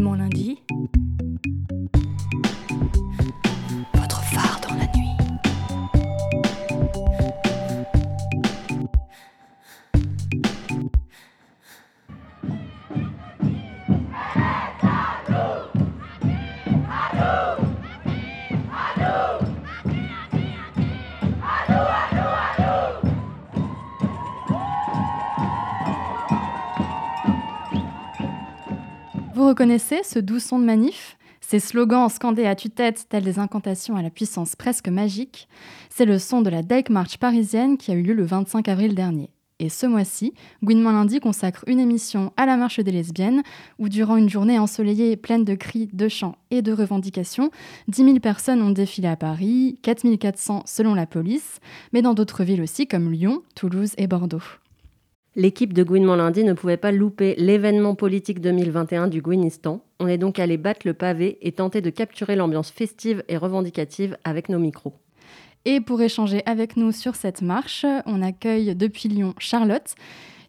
mon lundi. Reconnaissez ce doux son de manif Ces slogans scandés à tue-tête, tels des incantations à la puissance presque magique, c'est le son de la Dyke March parisienne qui a eu lieu le 25 avril dernier. Et ce mois-ci, Gouinement Lundi consacre une émission à la marche des lesbiennes, où durant une journée ensoleillée pleine de cris, de chants et de revendications, 10 000 personnes ont défilé à Paris, 4 400 selon la police, mais dans d'autres villes aussi comme Lyon, Toulouse et Bordeaux. L'équipe de Gouinement Lundi ne pouvait pas louper l'événement politique 2021 du Gouinistan. On est donc allé battre le pavé et tenter de capturer l'ambiance festive et revendicative avec nos micros. Et pour échanger avec nous sur cette marche, on accueille depuis Lyon Charlotte,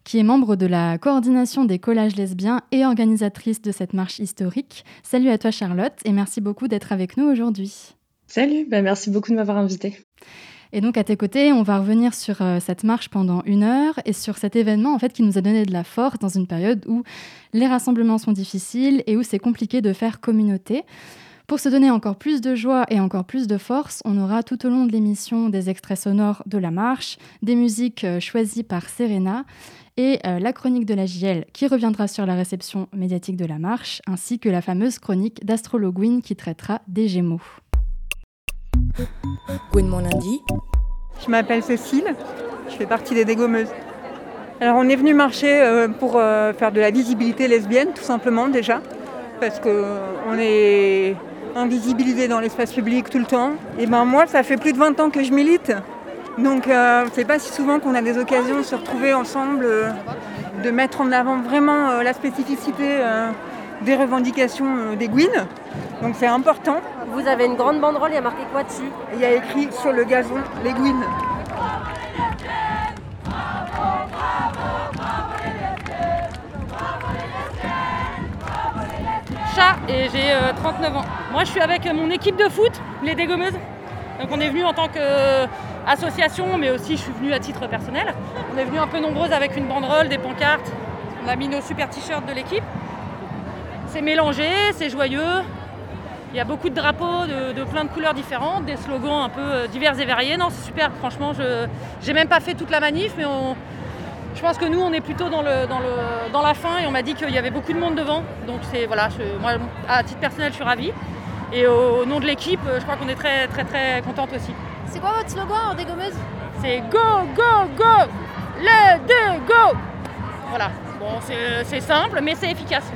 qui est membre de la coordination des collages lesbiens et organisatrice de cette marche historique. Salut à toi Charlotte et merci beaucoup d'être avec nous aujourd'hui. Salut, bah merci beaucoup de m'avoir invitée. Et donc à tes côtés, on va revenir sur euh, cette marche pendant une heure et sur cet événement en fait qui nous a donné de la force dans une période où les rassemblements sont difficiles et où c'est compliqué de faire communauté. Pour se donner encore plus de joie et encore plus de force, on aura tout au long de l'émission des extraits sonores de la marche, des musiques euh, choisies par Serena et euh, la chronique de la JL qui reviendra sur la réception médiatique de la marche, ainsi que la fameuse chronique d'Astrologuine qui traitera des Gémeaux. Mon lundi. Je m'appelle Cécile, je fais partie des dégommeuses. Alors on est venu marcher euh, pour euh, faire de la visibilité lesbienne tout simplement déjà, parce qu'on est invisibilisé dans l'espace public tout le temps. Et ben moi ça fait plus de 20 ans que je milite, donc euh, c'est pas si souvent qu'on a des occasions de se retrouver ensemble, euh, de mettre en avant vraiment euh, la spécificité euh, des revendications euh, des Gouines. Donc c'est important. Vous avez une grande banderole, il y a marqué quoi dessus? Il y a écrit sur le gazon les Gouines. chat et j'ai euh, 39 ans. Moi je suis avec mon équipe de foot, les dégommeuses. Donc on est venu en tant qu'association mais aussi je suis venue à titre personnel. On est venu un peu nombreuses avec une banderole, des pancartes. On a mis nos super t-shirts de l'équipe. C'est mélangé, c'est joyeux. Il y a beaucoup de drapeaux de, de plein de couleurs différentes, des slogans un peu euh, divers et variés. Non, c'est super, franchement, je j'ai même pas fait toute la manif, mais on, je pense que nous, on est plutôt dans, le, dans, le, dans la fin et on m'a dit qu'il y avait beaucoup de monde devant. Donc c'est voilà, je- moi, à titre personnel, je suis ravie. Et au, au nom de l'équipe, euh, je crois qu'on est très très très contente aussi. C'est quoi votre slogan en dégommeuse C'est go, go, go Les deux, go Voilà, bon, c'est simple, mais c'est efficace.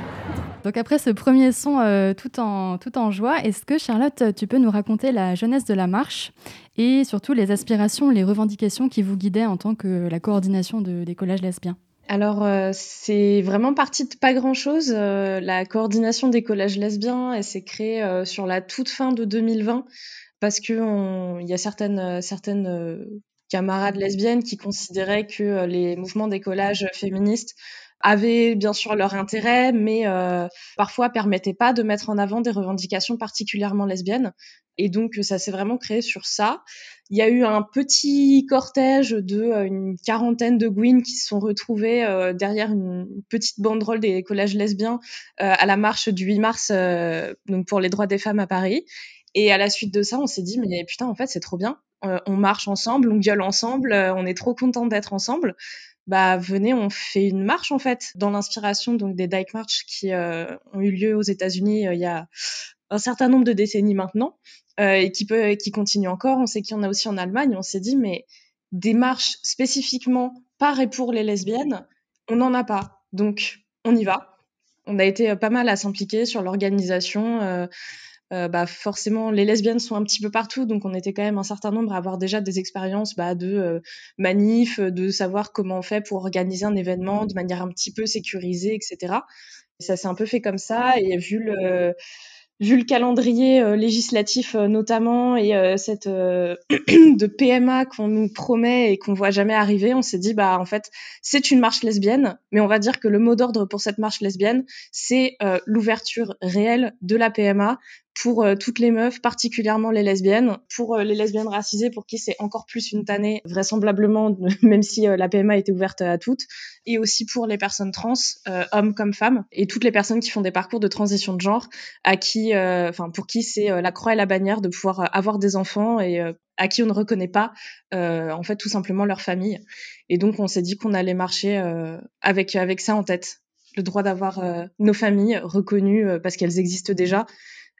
Donc après ce premier son euh, tout, en, tout en joie, est-ce que Charlotte, tu peux nous raconter la jeunesse de la marche et surtout les aspirations, les revendications qui vous guidaient en tant que la coordination de- des collages lesbiens? Alors, euh, c'est vraiment parti de pas grand-chose. Euh, la coordination des collages lesbiens, elle s'est créée sur la toute fin de 2020 parce que on- il y a certaines, certaines camarades lesbiennes qui considéraient que les mouvements des collages féministes avaient bien sûr leur intérêt, mais euh, parfois permettaient pas de mettre en avant des revendications particulièrement lesbiennes. Et donc, ça s'est vraiment créé sur ça. Il y a eu un petit cortège de euh, une quarantaine de Gwyn qui se sont retrouvés euh, derrière une petite banderole des collages lesbiens euh, à la marche du 8 mars euh, donc pour les droits des femmes à Paris. Et à la suite de ça, on s'est dit mais putain en fait c'est trop bien. Euh, on marche ensemble, on gueule ensemble, on est trop content d'être ensemble. Bah venez, on fait une marche en fait dans l'inspiration donc des Dyke March qui euh, ont eu lieu aux États-Unis euh, il y a un certain nombre de décennies maintenant euh, et qui peut qui continue encore. On sait qu'il y en a aussi en Allemagne. On s'est dit mais des marches spécifiquement par et pour les lesbiennes, on n'en a pas. Donc on y va. On a été pas mal à s'impliquer sur l'organisation. Euh, euh, bah forcément, les lesbiennes sont un petit peu partout, donc on était quand même un certain nombre à avoir déjà des expériences bah, de euh, manif, de savoir comment on fait pour organiser un événement de manière un petit peu sécurisée, etc. Et ça s'est un peu fait comme ça, et vu le vu le calendrier euh, législatif euh, notamment et cette de PMA qu'on nous promet et qu'on voit jamais arriver, on s'est dit bah en fait c'est une marche lesbienne, mais on va dire que le mot d'ordre pour cette marche lesbienne c'est l'ouverture réelle de la PMA pour euh, toutes les meufs, particulièrement les lesbiennes, pour euh, les lesbiennes racisées pour qui c'est encore plus une tannée, vraisemblablement, même si euh, la PMA était ouverte à toutes, et aussi pour les personnes trans, hommes comme femmes, et toutes les personnes qui font des parcours de transition de genre, à qui, enfin pour qui c'est la croix et la bannière de pouvoir avoir des enfants et à qui on ne reconnaît pas en fait tout simplement leur famille. Et donc on s'est dit qu'on allait marcher avec avec ça en tête, le droit d'avoir nos familles reconnues parce qu'elles existent déjà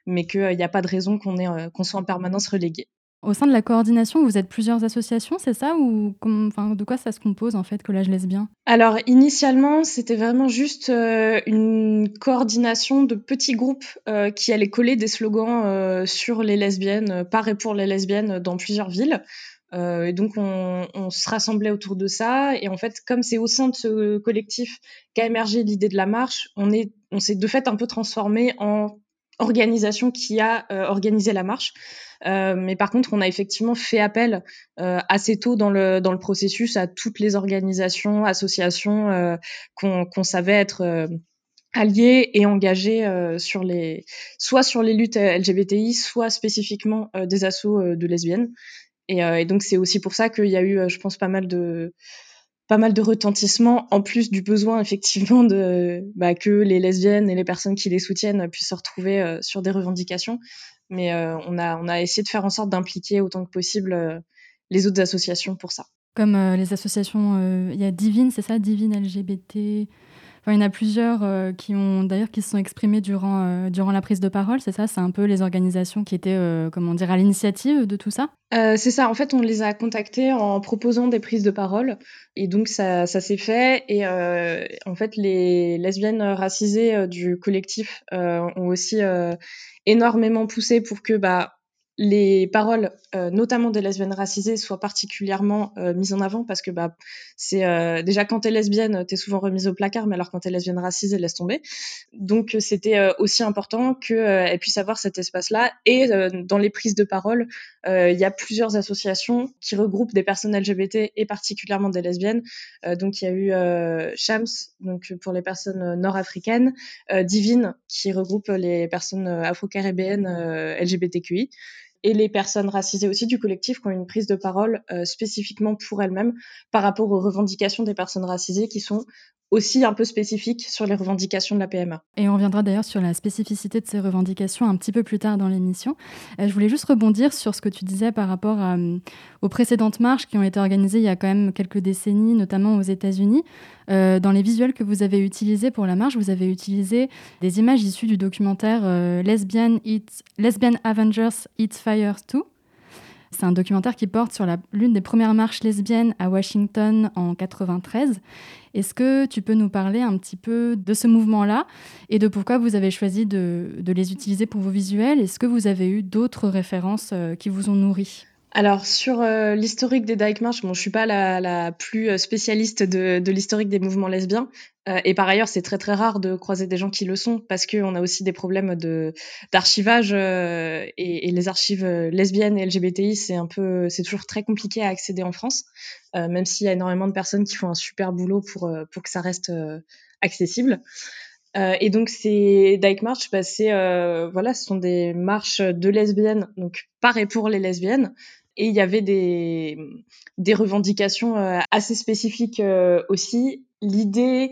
mais qu'il n'y a pas de raison qu'on euh, qu'on soit en permanence relégué. Au sein de la coordination, vous êtes plusieurs associations, c'est ça Ou enfin, de quoi ça se compose en fait, Collage Lesbien? Alors initialement, c'était vraiment juste euh, une coordination de petits groupes euh, qui allaient coller des slogans sur les lesbiennes, par et pour les lesbiennes dans plusieurs villes. et donc on, on, se rassemblait autour de ça. Et en fait, comme c'est au sein de ce collectif qu'a émergé l'idée de la marche, on est, on s'est de fait un peu transformé en organisation qui a euh, organisé la marche. Euh, mais par contre, on a effectivement fait appel euh, assez tôt dans le, dans le processus à toutes les organisations, associations euh, qu'on savait être alliées et engagées sur les, soit sur les luttes LGBTI, soit spécifiquement des assauts de lesbiennes. Et, et donc c'est aussi pour ça qu'il y a eu, je pense, pas mal de pas mal de retentissement, en plus du besoin effectivement de bah, que les lesbiennes et les personnes qui les soutiennent puissent se retrouver euh, sur des revendications. Mais euh, on, a, on a essayé de faire en sorte d'impliquer autant que possible euh, les autres associations pour ça. Comme les associations, il y a Divine, c'est ça, Divine LGBT, il y en a plusieurs euh, qui ont d'ailleurs qui se sont exprimés durant, euh, durant la prise de parole, c'est ça? C'est un peu les organisations qui étaient, euh, comment dire, à l'initiative de tout ça? C'est ça, en fait, on les a contactés en proposant des prises de parole. Et donc, ça, ça s'est fait. Et en fait, les lesbiennes racisées du collectif ont aussi énormément poussé pour que bah, les paroles, euh, notamment des lesbiennes racisées, soient particulièrement euh, mises en avant parce que bah, c'est euh, déjà quand t'es lesbienne, t'es souvent remise au placard, mais alors quand t'es lesbienne racisée, laisse tomber. Donc c'était aussi important qu'elles puissent avoir cet espace-là. Et dans les prises de parole, il y a plusieurs associations qui regroupent des personnes LGBT et particulièrement des lesbiennes. donc il y a eu Shams, donc pour les personnes nord-africaines, Divine qui regroupe les personnes afro-caribéennes LGBTQI et les personnes racisées aussi du collectif qui ont une prise de parole euh, spécifiquement pour elles-mêmes par rapport aux revendications des personnes racisées qui sont aussi un peu spécifiques sur les revendications de la PMA. Et on reviendra d'ailleurs sur la spécificité de ces revendications un petit peu plus tard dans l'émission. Euh, je voulais juste rebondir sur ce que tu disais par rapport euh, aux précédentes marches qui ont été organisées il y a quand même quelques décennies, notamment aux États-Unis. Euh, dans les visuels que vous avez utilisés pour la marche, vous avez utilisé des images issues du documentaire Lesbian, Avengers Eat Fire 2 c'est un documentaire qui porte sur l'une des premières marches lesbiennes à Washington en 93. Est-ce que tu peux nous parler un petit peu de ce mouvement-là et de pourquoi vous avez choisi de, de les utiliser pour vos visuels? Est-ce que vous avez eu d'autres références euh, qui vous ont nourri? Alors sur euh, l'historique des Dyke March, bon, je suis pas la, la plus euh, spécialiste de, de l'historique des mouvements lesbiens, euh, et par ailleurs c'est très très rare de croiser des gens qui le sont parce qu'on a aussi des problèmes de d'archivage et, et, les archives lesbiennes et LGBTI c'est un peu c'est toujours très compliqué à accéder en France, même s'il y a énormément de personnes qui font un super boulot pour pour que ça reste accessible. Euh, et donc ces Dyke March, bah, c'est euh, voilà, ce sont des marches de lesbiennes, donc par et pour les lesbiennes. Et il y avait des, revendications euh, assez spécifiques euh, aussi. L'idée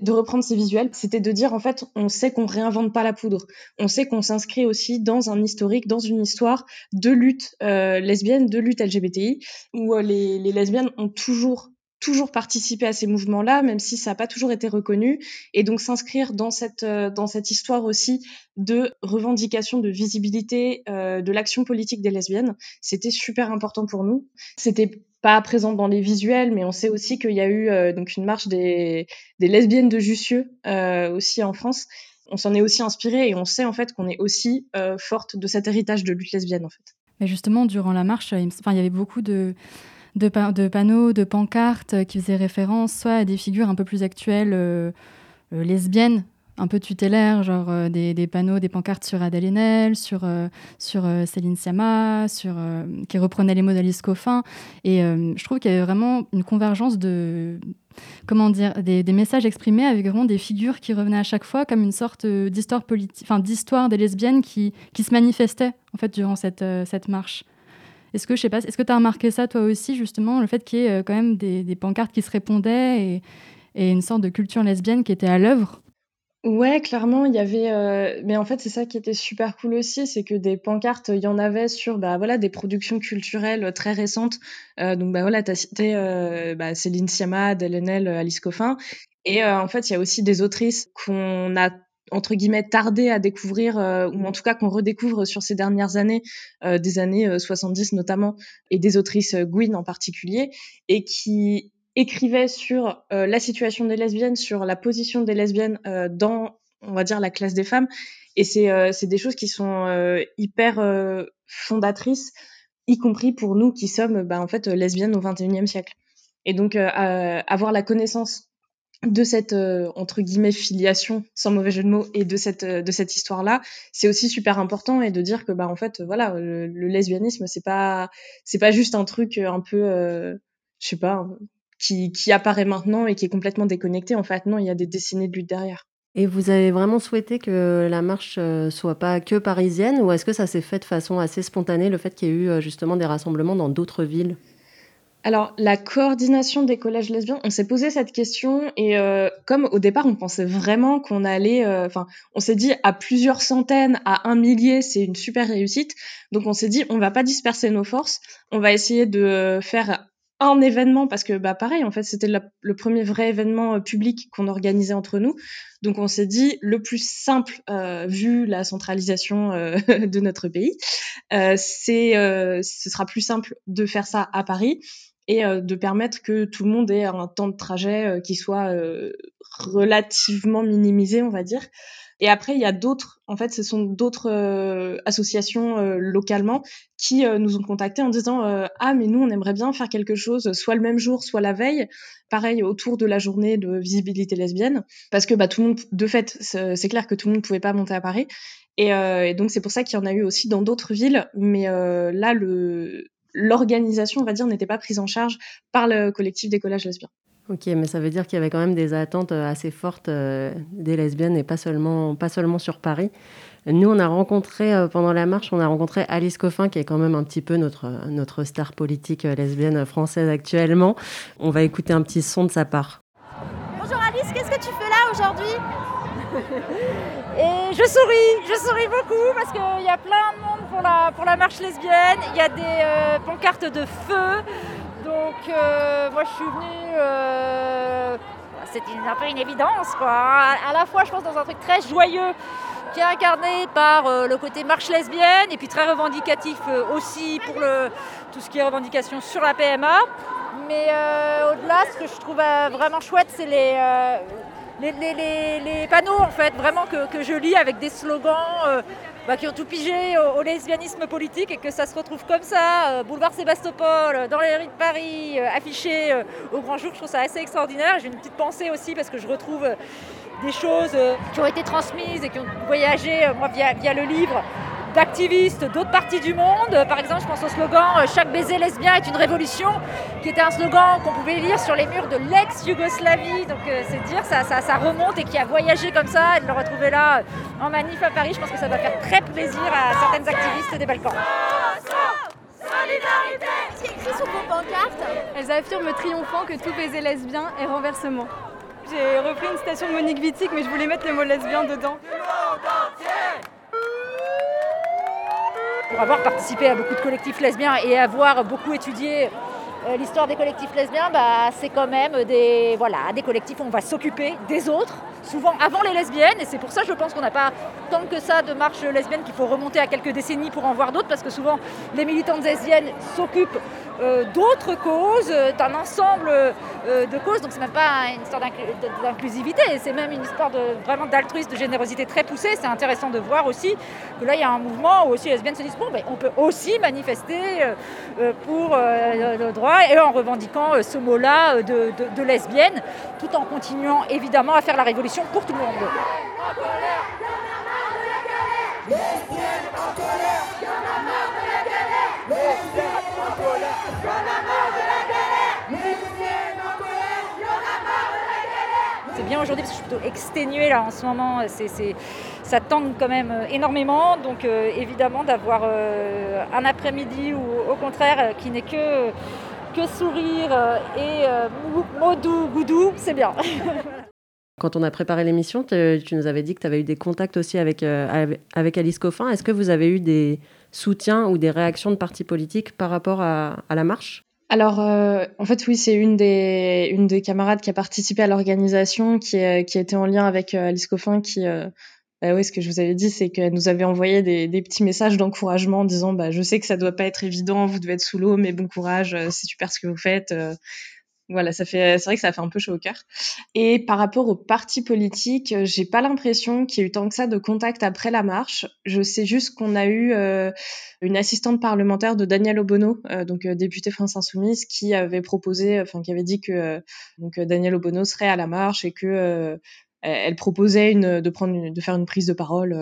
de reprendre ces visuels, c'était de dire en fait, on sait qu'on réinvente pas la poudre. On sait qu'on s'inscrit aussi dans un historique, dans une histoire de lutte euh, lesbienne, de lutte LGBTI, où les lesbiennes ont toujours toujours participer à ces mouvements-là, même si ça n'a pas toujours été reconnu, et donc s'inscrire dans cette euh, dans cette histoire aussi de revendication de visibilité euh, de l'action politique des lesbiennes, c'était super important pour nous. C'était pas présent dans les visuels, mais on sait aussi qu'il y a eu euh, donc une marche des, lesbiennes de Jussieu aussi en France. On s'en est aussi inspiré et on sait en fait qu'on est aussi forte de cet héritage de lutte lesbienne en fait. Mais justement, durant la marche, enfin, il y avait beaucoup de de, de, panneaux, de pancartes qui faisaient référence soit à des figures un peu plus actuelles, euh, euh, lesbiennes, un peu tutélaires, genre des, des, panneaux, des pancartes sur Adèle Haenel, sur, sur Céline Sciamma, sur, qui reprenaient les mots d'Alice Coffin. Et je trouve qu'il y avait vraiment une convergence de, comment dire, des, messages exprimés avec vraiment des figures qui revenaient à chaque fois comme une sorte d'histoire politique, enfin d'histoire des lesbiennes qui, qui se manifestaient en fait durant cette, cette marche. Est-ce que je sais pas, est-ce que tu as remarqué ça toi aussi justement, le fait qu'il y ait euh, quand même des, pancartes qui se répondaient et, une sorte de culture lesbienne qui était à l'œuvre? Ouais, clairement, il y avait. Euh, mais en fait, c'est ça qui était super cool aussi, c'est que des pancartes, il y en avait sur, bah voilà, des productions culturelles très récentes. Euh, donc bah voilà, t'as cité bah, Céline Sciamma, Delenel, Alice Coffin, et en fait, il y a aussi des autrices qu'on a entre guillemets tardé à découvrir euh, ou en tout cas qu'on redécouvre sur ces dernières années euh, des années 70 euh, notamment et des autrices Gwyn en particulier et qui écrivaient sur la situation des lesbiennes sur la position des lesbiennes dans on va dire la classe des femmes. Et c'est c'est des choses qui sont hyper fondatrices y compris pour nous qui sommes bah, en fait lesbiennes au 21e siècle. Et donc avoir la connaissance de cette euh, entre guillemets filiation sans mauvais jeu de mots et de cette euh, de cette histoire là c'est aussi super important et de dire que bah en fait voilà le, lesbianisme c'est pas c'est pas juste un truc euh, un peu je sais pas qui qui apparaît maintenant et qui est complètement déconnecté. En fait non il y a des décennies de lutte derrière. Et vous avez vraiment souhaité que la marche soit pas que parisienne ou est-ce que ça s'est fait de façon assez spontanée le fait qu'il y ait eu justement des rassemblements dans d'autres villes? Alors, la coordination des collèges lesbiens, on s'est posé cette question et euh, comme au départ, on pensait vraiment qu'on allait, euh, enfin, on s'est dit à plusieurs centaines, à un millier, c'est une super réussite. Donc, on s'est dit, on va pas disperser nos forces, on va essayer de faire un événement parce que, bah, pareil, en fait, c'était le premier vrai événement euh, public qu'on organisait entre nous. Donc, on s'est dit, le plus simple, vu la centralisation de notre pays, c'est, ce sera plus simple de faire ça à Paris et euh, de permettre que tout le monde ait un temps de trajet euh, qui soit euh, relativement minimisé, on va dire. Et après, il y a d'autres, en fait, ce sont d'autres associations localement qui nous ont contactés en disant ah mais nous on aimerait bien faire quelque chose, soit le même jour, soit la veille, pareil autour de la journée de visibilité lesbienne, parce que bah tout le monde, de fait, c'est clair que tout le monde ne pouvait pas monter à Paris. Et, et donc c'est pour ça qu'il y en a eu aussi dans d'autres villes, mais là le l'organisation, on va dire, n'était pas prise en charge par le collectif des collages lesbiens. Ok, mais ça veut dire qu'il y avait quand même des attentes euh, assez fortes euh, des lesbiennes et pas seulement, pas seulement sur Paris. Nous, on a rencontré, euh, pendant la marche, on a rencontré Alice Coffin, qui est quand même un petit peu notre, notre star politique lesbienne française actuellement. On va écouter un petit son de sa part. Bonjour Alice, qu'est-ce que tu fais là aujourd'hui? Et je souris, je souris beaucoup parce qu'il y a plein de monde pour la, marche lesbienne. Il y a des euh, pancartes de feu. Donc euh, moi je suis venue. Euh, c'est un peu une évidence quoi. À la fois je pense dans un truc très joyeux qui est incarné par le côté marche lesbienne et puis très revendicatif aussi pour le, tout ce qui est revendication sur la PMA. Mais au-delà, ce que je trouve vraiment chouette, c'est les, panneaux en fait, vraiment que, je lis avec des slogans bah, qui ont tout pigé au, lesbianisme politique et que ça se retrouve comme ça, euh, boulevard Sébastopol, dans les rues de Paris, euh, affiché au grand jour, je trouve ça assez extraordinaire. J'ai une petite pensée aussi parce que je retrouve des choses qui ont été transmises et qui ont voyagé via le livre d'activistes d'autres parties du monde. Par exemple, je pense au slogan euh, Chaque baiser lesbien est une révolution, qui était un slogan qu'on pouvait lire sur les murs de l'ex-Yougoslavie. Donc euh, c'est dire, ça, ça, ça, remonte et qui a voyagé comme ça, et de le retrouver là euh, en manif à Paris, je pense que ça va faire très plaisir à certaines activistes des Balkans. Solidarité Ce qui est écrit sur vos pancartes Elles affirment triomphant que tout baiser lesbien est renversement. J'ai repris une citation de Monique Wittig, mais je voulais mettre les mots lesbiens dedans. Pour avoir participé à beaucoup de collectifs lesbiens et avoir beaucoup étudié euh, l'histoire des collectifs lesbiens, bah, c'est quand même des, voilà, des collectifs où on va s'occuper des autres, souvent avant les lesbiennes. Et c'est pour ça, je pense qu'on n'a pas tant que ça de marches lesbiennes qu'il faut remonter à quelques décennies pour en voir d'autres, parce que souvent les militantes lesbiennes s'occupent euh, d'autres causes, euh, d'un ensemble de causes. Donc c'est même pas une histoire d'inclusivité, c'est même une histoire de vraiment d'altruisme, de générosité très poussée. C'est intéressant de voir aussi que là il y a un mouvement où aussi les lesbiennes se disent bon, ben, on peut aussi manifester pour le droit et en revendiquant ce mot-là de, de lesbienne, tout en continuant évidemment à faire la révolution pour tout le monde. C'est bien aujourd'hui parce que je suis plutôt exténuée là en ce moment. C'est, ça tangue quand même euh, énormément. Donc euh, évidemment d'avoir euh, un après-midi ou au contraire qui n'est que, que sourire et mot doux, goudou, c'est bien. Quand on a préparé l'émission, tu nous avais dit que tu avais eu des contacts aussi avec, avec Alice Coffin. Est-ce que vous avez eu des soutiens ou des réactions de partis politiques par rapport à la marche? Alors, euh, en fait, oui, c'est une des, une des camarades qui a participé à l'organisation, qui, qui a été en lien avec euh, Alice Coffin, qui, euh, bah oui, ce que je vous avais dit, c'est qu'elle nous avait envoyé des, des petits messages d'encouragement en disant, bah, je sais que ça doit pas être évident, vous devez être sous l'eau, mais bon courage, c'est super ce que vous faites. Voilà, ça fait, c'est vrai que ça fait un peu chaud au cœur. Et par rapport aux partis politiques, euh, j'ai pas l'impression qu'il y ait eu tant que ça de contact après la marche. Je sais juste qu'on a eu euh, une assistante parlementaire de Daniel Obono, euh, donc député France Insoumise, qui avait proposé, enfin qui avait dit que donc Daniel Obono serait à la marche et que elle proposait une, de prendre de faire une prise de parole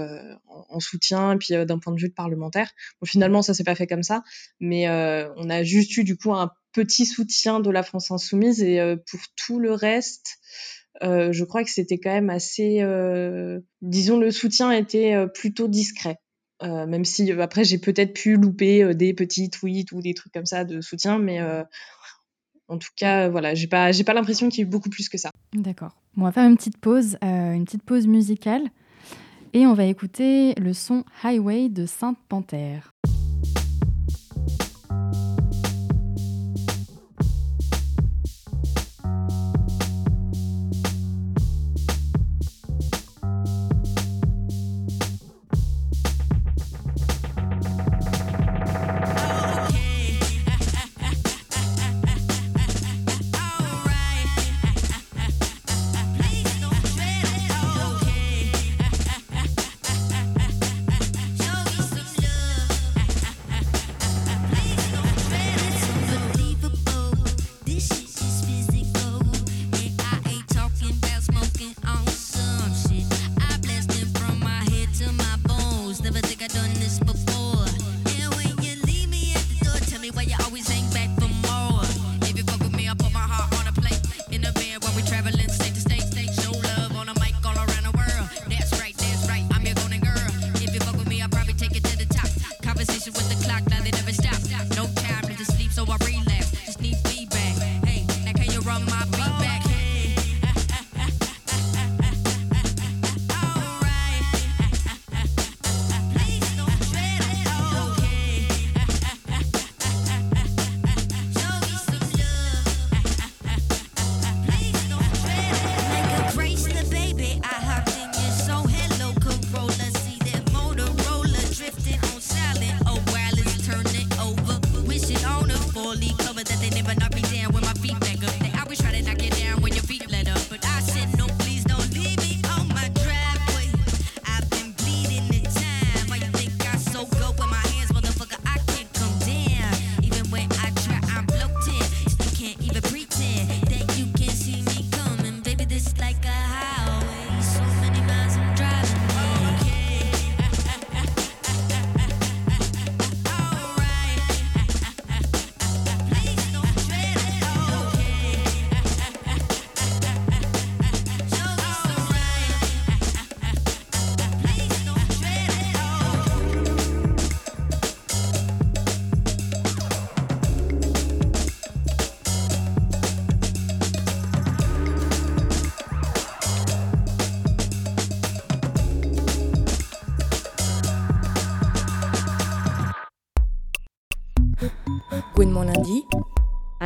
en, soutien et puis d'un point de vue de parlementaire. Finalement ça s'est pas fait comme ça, mais on a juste eu du coup un petit soutien de la France insoumise et euh, pour tout le reste, euh, je crois que c'était quand même assez, euh, disons, le soutien était plutôt discret. même si après j'ai peut-être pu louper des petits tweets ou des trucs comme ça de soutien, mais en tout cas, voilà, j'ai pas, j'ai pas l'impression qu'il y ait eu beaucoup plus que ça. D'accord. on va faire une petite pause, une petite pause musicale, et on va écouter le son Highway de Sainte Panthère.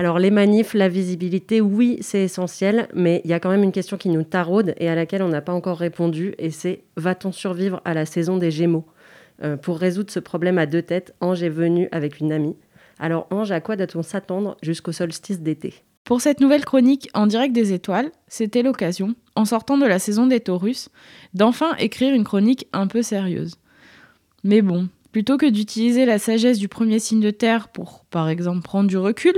Alors les manifs, la visibilité, oui, c'est essentiel, mais il y a quand même une question qui nous taraude et à laquelle on n'a pas encore répondu, et c'est va-t-on survivre à la saison des Gémeaux? Euh, Pour résoudre ce problème à deux têtes, Ange est venue avec une amie. Alors Ange, à quoi doit-on s'attendre jusqu'au solstice d'été? Pour cette nouvelle chronique en direct des étoiles, c'était l'occasion, en sortant de la saison des taurus, d'enfin écrire une chronique un peu sérieuse. Mais bon, plutôt que d'utiliser la sagesse du premier signe de terre pour, par exemple, prendre du recul,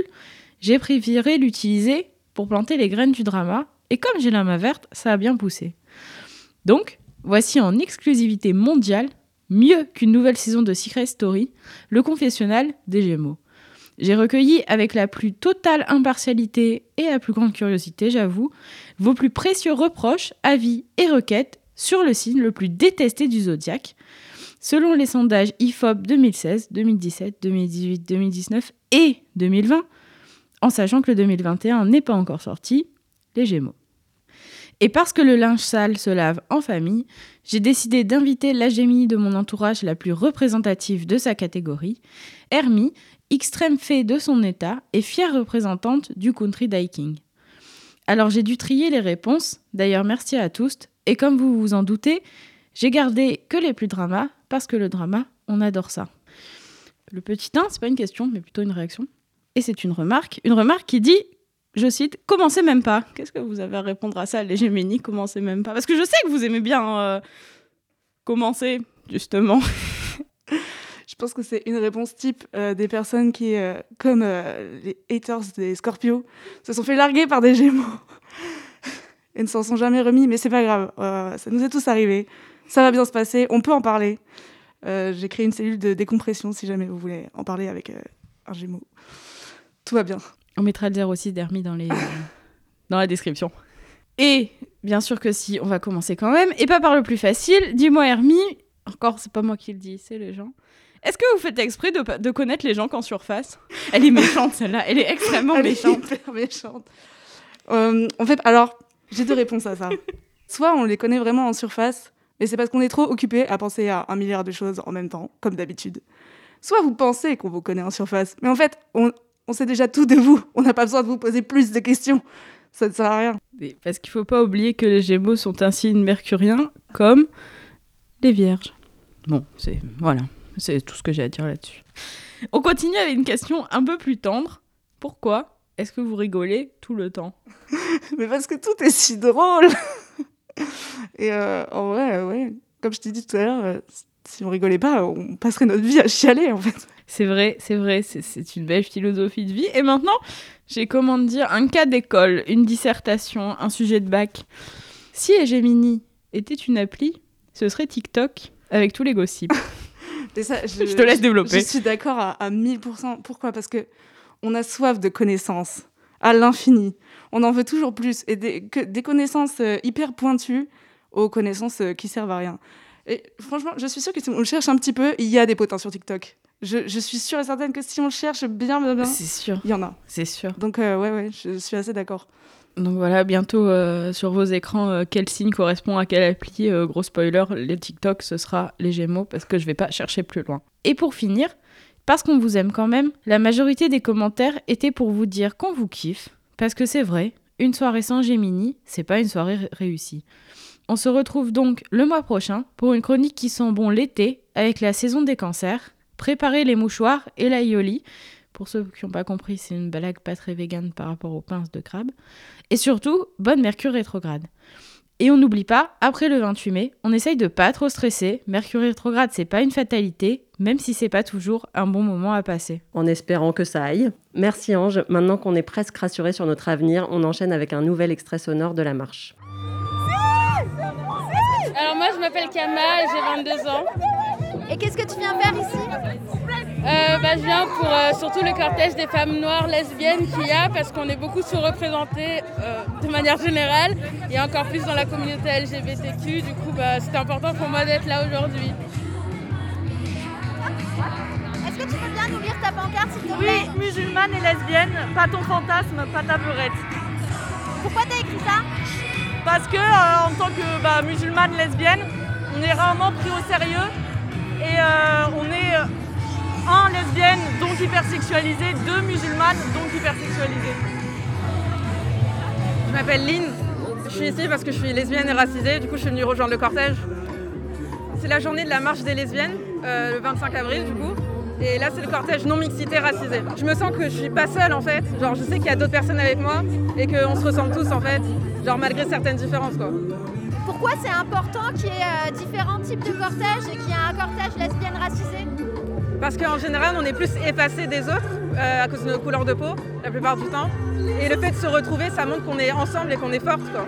j'ai préféré l'utiliser pour planter les graines du drama, et comme j'ai la main verte, ça a bien poussé. Donc, voici en exclusivité mondiale, mieux qu'une nouvelle saison de Secret Story, le confessionnal des Gémeaux. J'ai recueilli avec la plus totale impartialité et la plus grande curiosité, j'avoue, vos plus précieux reproches, avis et requêtes sur le signe le plus détesté du zodiaque, selon les sondages IFOP 2016, 2017, 2018, 2019 et 2020, en sachant que le 2021 n'est pas encore sorti, les Gémeaux. Et parce que le linge sale se lave en famille, j'ai décidé d'inviter la Gémini de mon entourage la plus représentative de sa catégorie, Hermie, extrême fée de son état et fière représentante du country diking. Alors j'ai dû trier les réponses, d'ailleurs merci à tous, et comme vous vous en doutez, j'ai gardé que les plus dramas, parce que le drama, on adore ça. Le petit 1, c'est pas une question, mais plutôt une réaction. Et c'est une remarque, une remarque qui dit je cite, commencez même pas. Qu'est-ce que vous avez à répondre à ça, les Géminis Commencez même pas. Parce que je sais que vous aimez bien euh, commencer, justement. je pense que c'est une réponse type euh, des personnes qui, euh, comme les haters des Scorpios, se sont fait larguer par des Gémeaux et ne s'en sont jamais remis. Mais c'est pas grave, ça nous est tous arrivé. Ça va bien se passer, on peut en parler. J'ai créé une cellule de décompression si jamais vous voulez en parler avec un Gémeaux. Tout va bien. On mettra le 06 d'Hermie dans, les... dans la description. Et bien sûr que si, on va commencer quand même. Et pas par le plus facile. Dis-moi, Hermie, encore, c'est pas moi qui le dis, c'est les gens. Est-ce que vous faites exprès de, de connaître les gens qu'en surface? Elle est méchante, celle-là. Elle est extrêmement Elle méchante. Est hyper méchante. Euh, en fait, alors, j'ai deux réponses à ça. Soit on les connaît vraiment en surface, mais c'est parce qu'on est trop occupé à penser à un milliard de choses en même temps, comme d'habitude. Soit vous pensez qu'on vous connaît en surface, mais en fait, on, on sait déjà tout de vous. On n'a pas besoin de vous poser plus de questions. Ça ne sert à rien. Parce qu'il ne faut pas oublier que les Gémeaux sont un signe mercurien, comme les Vierges. Bon, c'est voilà, c'est tout ce que j'ai à dire là-dessus. On continue avec une question un peu plus tendre. Pourquoi est-ce que vous rigolez tout le temps? Mais parce que tout est si drôle. Et euh, en vrai, ouais, comme je t'ai dit tout à l'heure, euh, si on rigolait pas, on passerait notre vie à chialer en fait. C'est vrai, c'est vrai, c'est une belle philosophie de vie. Et maintenant, j'ai comment dire un cas d'école, une dissertation, un sujet de bac. Si Gemini était une appli, ce serait TikTok avec tous les gossips. ça, je, te laisse développer. Je, suis d'accord à, à 1000%. Pourquoi? Parce que on a soif de connaissances à l'infini. On en veut toujours plus et des, que, des connaissances euh, hyper pointues aux connaissances euh, qui servent à rien. Et franchement, je suis sûre que si on le cherche un petit peu, il y a des potins sur TikTok. Je, je, suis sûre et certaine que si on cherche bien, bien, bien c'est sûr. Il y en a. C'est sûr. Donc, euh, ouais, ouais, je suis assez d'accord. Donc voilà, bientôt euh, sur vos écrans, euh, quel signe correspond à quelle appli euh, Gros spoiler, les TikTok, ce sera les Gémeaux parce que je vais pas chercher plus loin. Et pour finir, parce qu'on vous aime quand même, la majorité des commentaires étaient pour vous dire qu'on vous kiffe. Parce que c'est vrai, une soirée sans Gémini, c'est pas une soirée réussie. On se retrouve donc le mois prochain pour une chronique qui sent bon l'été avec la saison des cancers. Préparez les mouchoirs et la yoli. Pour ceux qui n'ont pas compris, c'est une blague pas très végane par rapport aux pinces de crabe. Et surtout, bonne Mercure rétrograde. Et on n'oublie pas, après le 28 mai, on essaye de pas trop stresser. Mercure rétrograde, c'est pas une fatalité, même si c'est pas toujours un bon moment à passer. En espérant que ça aille. Merci Ange. Maintenant qu'on est presque rassuré sur notre avenir, on enchaîne avec un nouvel extrait sonore de la marche. Alors moi je m'appelle Kama et j'ai 22 ans. Et qu'est-ce que tu viens faire ici? Euh, Je viens pour euh, surtout le cortège des femmes noires lesbiennes qu'il y a parce qu'on est beaucoup sous-représentés euh, de manière générale et encore plus dans la communauté LGBTQ. Du coup bah, c'était important pour moi d'être là aujourd'hui. Est-ce que tu peux bien nous lire ta pancarte s'il te plaît Oui, musulmane et lesbienne, pas ton fantasme, pas ta pleurette. Pourquoi t'as écrit ça? Parce que en tant que bah, musulmane lesbienne, on est rarement pris au sérieux et euh, on est euh, un lesbienne donc hypersexualisée, deux musulmanes donc hypersexualisées. Je m'appelle Lynn, je suis ici parce que je suis lesbienne et racisée, du coup je suis venue rejoindre le cortège. C'est la journée de la marche des lesbiennes, euh, le 25 avril du coup. Et là, c'est le cortège non mixité racisé. Je me sens que je suis pas seule en fait. Genre, je sais qu'il y a d'autres personnes avec moi et qu'on se ressemble tous en fait. Genre, malgré certaines différences quoi. Pourquoi c'est important qu'il y ait euh, différents types de cortèges et qu'il y ait un cortège lesbienne racisé? Parce qu'en général, on est plus effacé des autres euh, à cause de nos couleurs de peau, la plupart du temps. Et le fait de se retrouver, ça montre qu'on est ensemble et qu'on est forte quoi.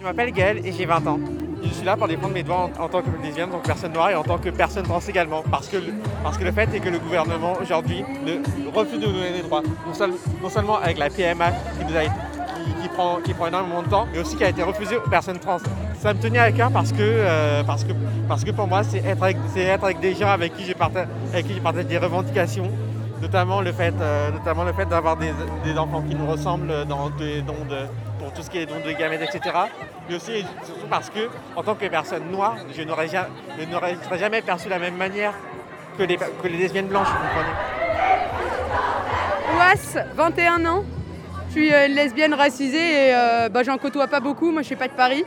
Je m'appelle Gaël et j'ai 20 ans. Je suis là pour défendre mes droits en, tant que lesbienne, en tant que personne noire et en tant que personne trans également. Parce que, le, parce que le fait est que le gouvernement aujourd'hui refuse de nous donner des droits. Non, seul, non, seulement avec la PMA qui, prend, qui prend énormément de temps, mais aussi qui a été refusée aux personnes trans. Ça me tenait à cœur parce que, euh, parce que, parce que pour moi, c'est être, avec, être avec des gens avec qui je partage, des revendications notamment le fait, euh, fait d'avoir des, des, enfants qui nous ressemblent dans des dons de, pour tout ce qui est dons de gamètes, etc. Mais aussi surtout parce que, en tant que personne noire, je n'aurais jamais, jamais, perçu la même manière que les, que les lesbiennes blanches, vous comprenez Ouas, 21 ans. Je suis euh, lesbienne racisée et bah, j'en côtoie pas beaucoup. Moi, je suis pas de Paris.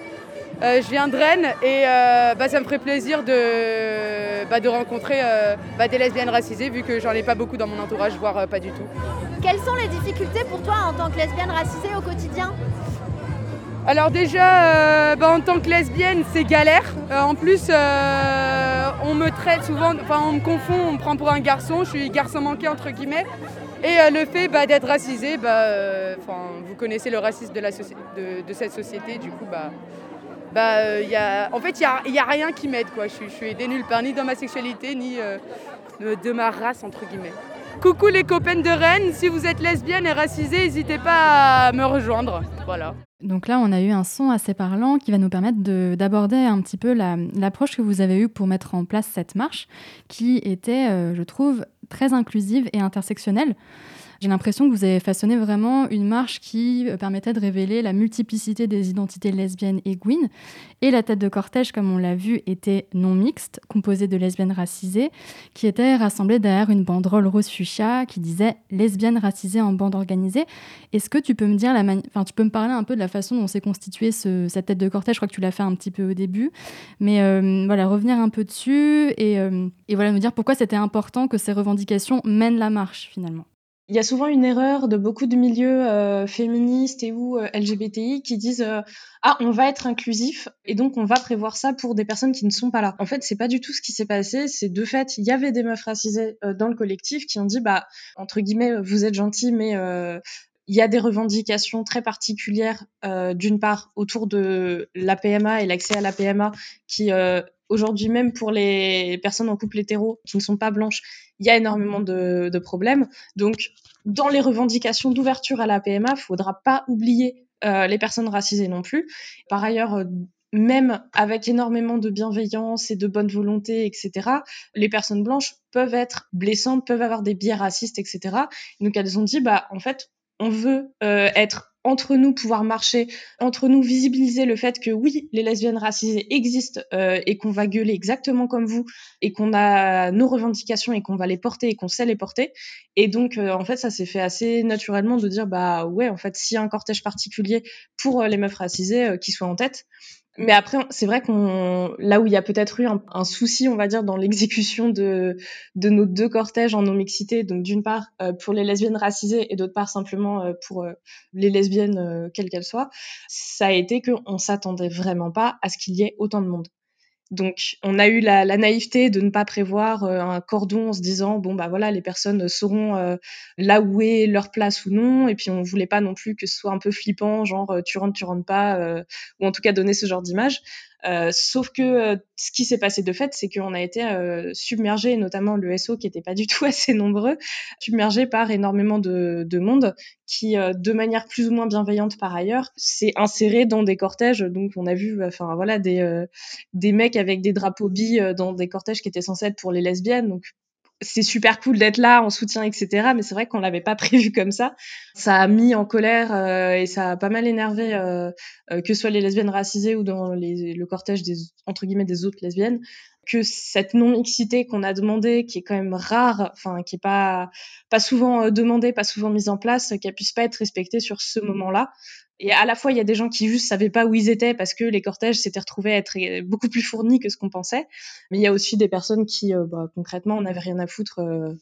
Euh, je viens de Rennes et euh, bah, ça me ferait plaisir de, bah, de rencontrer euh, bah, des lesbiennes racisées vu que j'en ai pas beaucoup dans mon entourage, voire pas du tout. Quelles sont les difficultés pour toi en tant que lesbienne racisée au quotidien? Alors déjà, bah, en tant que lesbienne, c'est galère. en plus, on me traite souvent, enfin on me confond, on me prend pour un garçon, je suis garçon manqué entre guillemets. Et le fait bah, d'être racisé, bah, vous connaissez le racisme de, la de, de cette société, du coup, bah, bah, euh, y a, en fait, il n'y a, a, rien qui m'aide. Je, suis aidée nulle part, ni dans ma sexualité, ni euh, de ma race, entre guillemets. Coucou les copaines de Rennes, si vous êtes lesbienne et racisée, n'hésitez pas à me rejoindre. Voilà. Donc là, on a eu un son assez parlant qui va nous permettre d'aborder un petit peu l'approche la, que vous avez eue pour mettre en place cette marche, qui était, euh, je trouve, très inclusive et intersectionnelle. J'ai l'impression que vous avez façonné vraiment une marche qui euh, permettait de révéler la multiplicité des identités lesbiennes et gouines. Et la tête de cortège, comme on l'a vu, était non mixte, composée de lesbiennes racisées, qui étaient rassemblées derrière une banderole rose fuchsia qui disait lesbiennes racisées en bande organisée. Est-ce que tu peux me dire la enfin, tu peux me parler un peu de la façon dont s'est constituée ce, cette tête de cortège? Je crois que tu l'as fait un petit peu au début, mais euh, voilà, revenir un peu dessus et, euh, et voilà, me dire pourquoi c'était important que ces revendications mènent la marche finalement. Il y a souvent une erreur de beaucoup de milieux euh, féministes et ou euh, LGBTI qui disent euh, ah on va être inclusif et donc on va prévoir ça pour des personnes qui ne sont pas là. En fait c'est pas du tout ce qui s'est passé. C'est de fait il y avait des meufs racisées dans le collectif qui ont dit bah entre guillemets vous êtes gentils mais il y a des revendications très particulières, euh, d'une part autour de la PMA et l'accès à la PMA, qui euh, aujourd'hui même pour les personnes en couple hétéro qui ne sont pas blanches, il y a énormément de, de problèmes. Donc, dans les revendications d'ouverture à la PMA, il faudra pas oublier euh, les personnes racisées non plus. Par ailleurs, même avec énormément de bienveillance et de bonne volonté, etc., les personnes blanches peuvent être blessantes, peuvent avoir des biais racistes, etc. Donc elles ont dit, bah en fait, on veut euh, être entre nous, pouvoir marcher, entre nous visibiliser le fait que oui, les lesbiennes racisées existent euh, et qu'on va gueuler exactement comme vous et qu'on a nos revendications et qu'on va les porter et qu'on sait les porter. Et donc, euh, en fait, ça s'est fait assez naturellement de dire, bah ouais, en fait, s'il y a un cortège particulier pour les meufs racisées, qui soit en tête, mais après, c'est vrai qu'on là où il y a peut-être eu un, souci, on va dire, dans l'exécution de, de nos deux cortèges en non-mixité, donc d'une part euh, pour les lesbiennes racisées et d'autre part simplement euh, pour euh, les lesbiennes, euh, quelles qu'elles soient, ça a été qu'on s'attendait vraiment pas à ce qu'il y ait autant de monde. Donc, on a eu la, naïveté de ne pas prévoir euh, un cordon en se disant bon bah voilà les personnes sauront euh, là où est leur place ou non. Et puis on voulait pas non plus que ce soit un peu flippant genre euh, tu rentres tu rentres pas euh, ou en tout cas donner ce genre d'image euh, sauf que euh, ce qui s'est passé de fait, c'est qu'on a été euh, submergé, notamment le SO qui n'était pas du tout assez nombreux, submergé par énormément de, de monde qui, euh, de manière plus ou moins bienveillante par ailleurs, s'est inséré dans des cortèges. Donc on a vu, enfin voilà, des euh, des mecs avec des drapeaux billes dans des cortèges qui étaient censés être pour les lesbiennes. Donc c'est super cool d'être là en soutien, etc. Mais c'est vrai qu'on l'avait pas prévu comme ça. Ça a mis en colère euh, et ça a pas mal énervé euh, euh, que ce soit les lesbiennes racisées ou dans les, le cortège des entre guillemets des autres lesbiennes que cette non mixité qu'on a demandé, qui est quand même rare, enfin qui est pas pas souvent demandée, pas souvent mise en place, qu'elle puisse pas être respectée sur ce moment-là. Et à la fois, il y a des gens qui juste savaient pas où ils étaient parce que les cortèges s'étaient retrouvés à être beaucoup plus fournis que ce qu'on pensait. Mais il y a aussi des personnes qui, euh, bah, concrètement, on n'avait rien à foutre. Euh,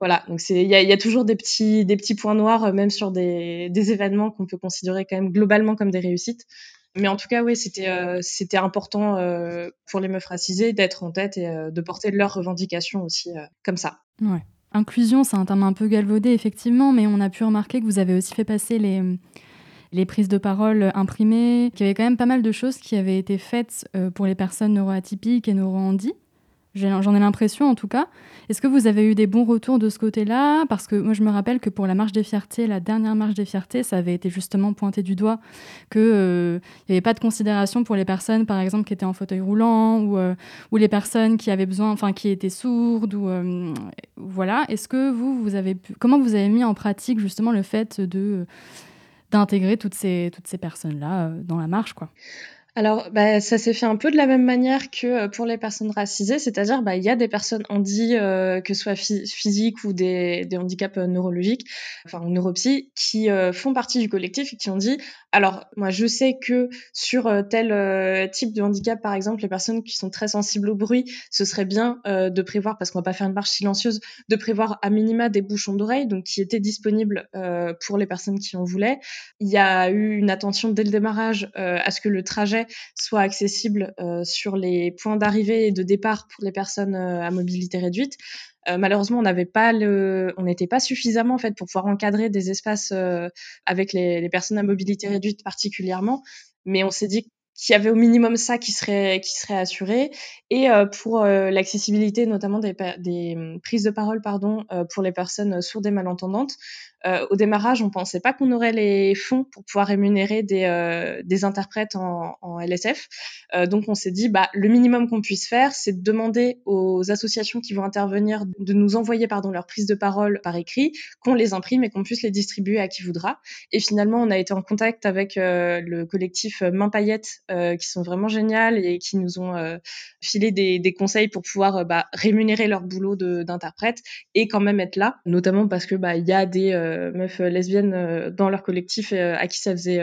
Voilà, donc c'est il y a, toujours des petits des petits points noirs même sur des, des événements qu'on peut considérer quand même globalement comme des réussites. Mais en tout cas, oui, c'était euh, c'était important euh, pour les meufs racisées d'être en tête et euh, de porter leurs revendications aussi comme ça. Ouais. Inclusion, c'est un terme un peu galvaudé, effectivement, mais on a pu remarquer que vous avez aussi fait passer les, les prises de parole imprimées, qu'il y avait quand même pas mal de choses qui avaient été faites pour les personnes neuroatypiques et neurohandies. J'en ai l'impression en tout cas. Est-ce que vous avez eu des bons retours de ce côté-là? Parce que moi je me rappelle que pour la marche des fiertés, la dernière marche des fiertés, ça avait été justement pointé du doigt qu'il n'y euh, avait pas de considération pour les personnes par exemple qui étaient en fauteuil roulant ou, euh, les personnes qui avaient besoin, enfin qui étaient sourdes ou euh, voilà. Est-ce que vous, vous avez pu, comment vous avez mis en pratique justement le fait de d'intégrer toutes ces, personnes-là dans la marche quoi. Alors, bah, ça s'est fait un peu de la même manière que euh, pour les personnes racisées, c'est-à-dire bah, il y a des personnes handi, euh, que ce soit physiques ou des, handicaps euh, neurologiques, enfin neuropsy, qui euh, font partie du collectif et qui ont dit, alors moi je sais que sur tel type de handicap, par exemple, les personnes qui sont très sensibles au bruit, ce serait bien de prévoir, parce qu'on va pas faire une marche silencieuse, de prévoir à minima des bouchons d'oreilles, donc qui étaient disponibles pour les personnes qui en voulaient. Il y a eu une attention dès le démarrage à ce que le trajet soit accessible euh, sur les points d'arrivée et de départ pour les personnes euh, à mobilité réduite. Euh, malheureusement, on n'avait pas le, on n'était pas suffisamment en fait pour pouvoir encadrer des espaces avec les, personnes à mobilité réduite particulièrement. Mais on s'est dit qu'il y avait au minimum ça qui serait qui serait assuré et pour l'accessibilité notamment des, des, hum, prises de parole pardon pour les personnes sourdes et malentendantes euh, au démarrage, on pensait pas qu'on aurait les fonds pour pouvoir rémunérer des, euh, interprètes en, LSF. Euh, donc on s'est dit, bah, le minimum qu'on puisse faire, c'est de demander aux associations qui vont intervenir de nous envoyer pardon, leur prise de parole par écrit, qu'on les imprime et qu'on puisse les distribuer à qui voudra. Et finalement, on a été en contact avec le collectif Main Paillette, euh, qui sont vraiment géniales et qui nous ont filé des, conseils pour pouvoir bah, rémunérer leur boulot d'interprète et quand même être là, notamment parce que bah, il y a des meufs lesbiennes euh, dans leur collectif euh, à qui ça faisait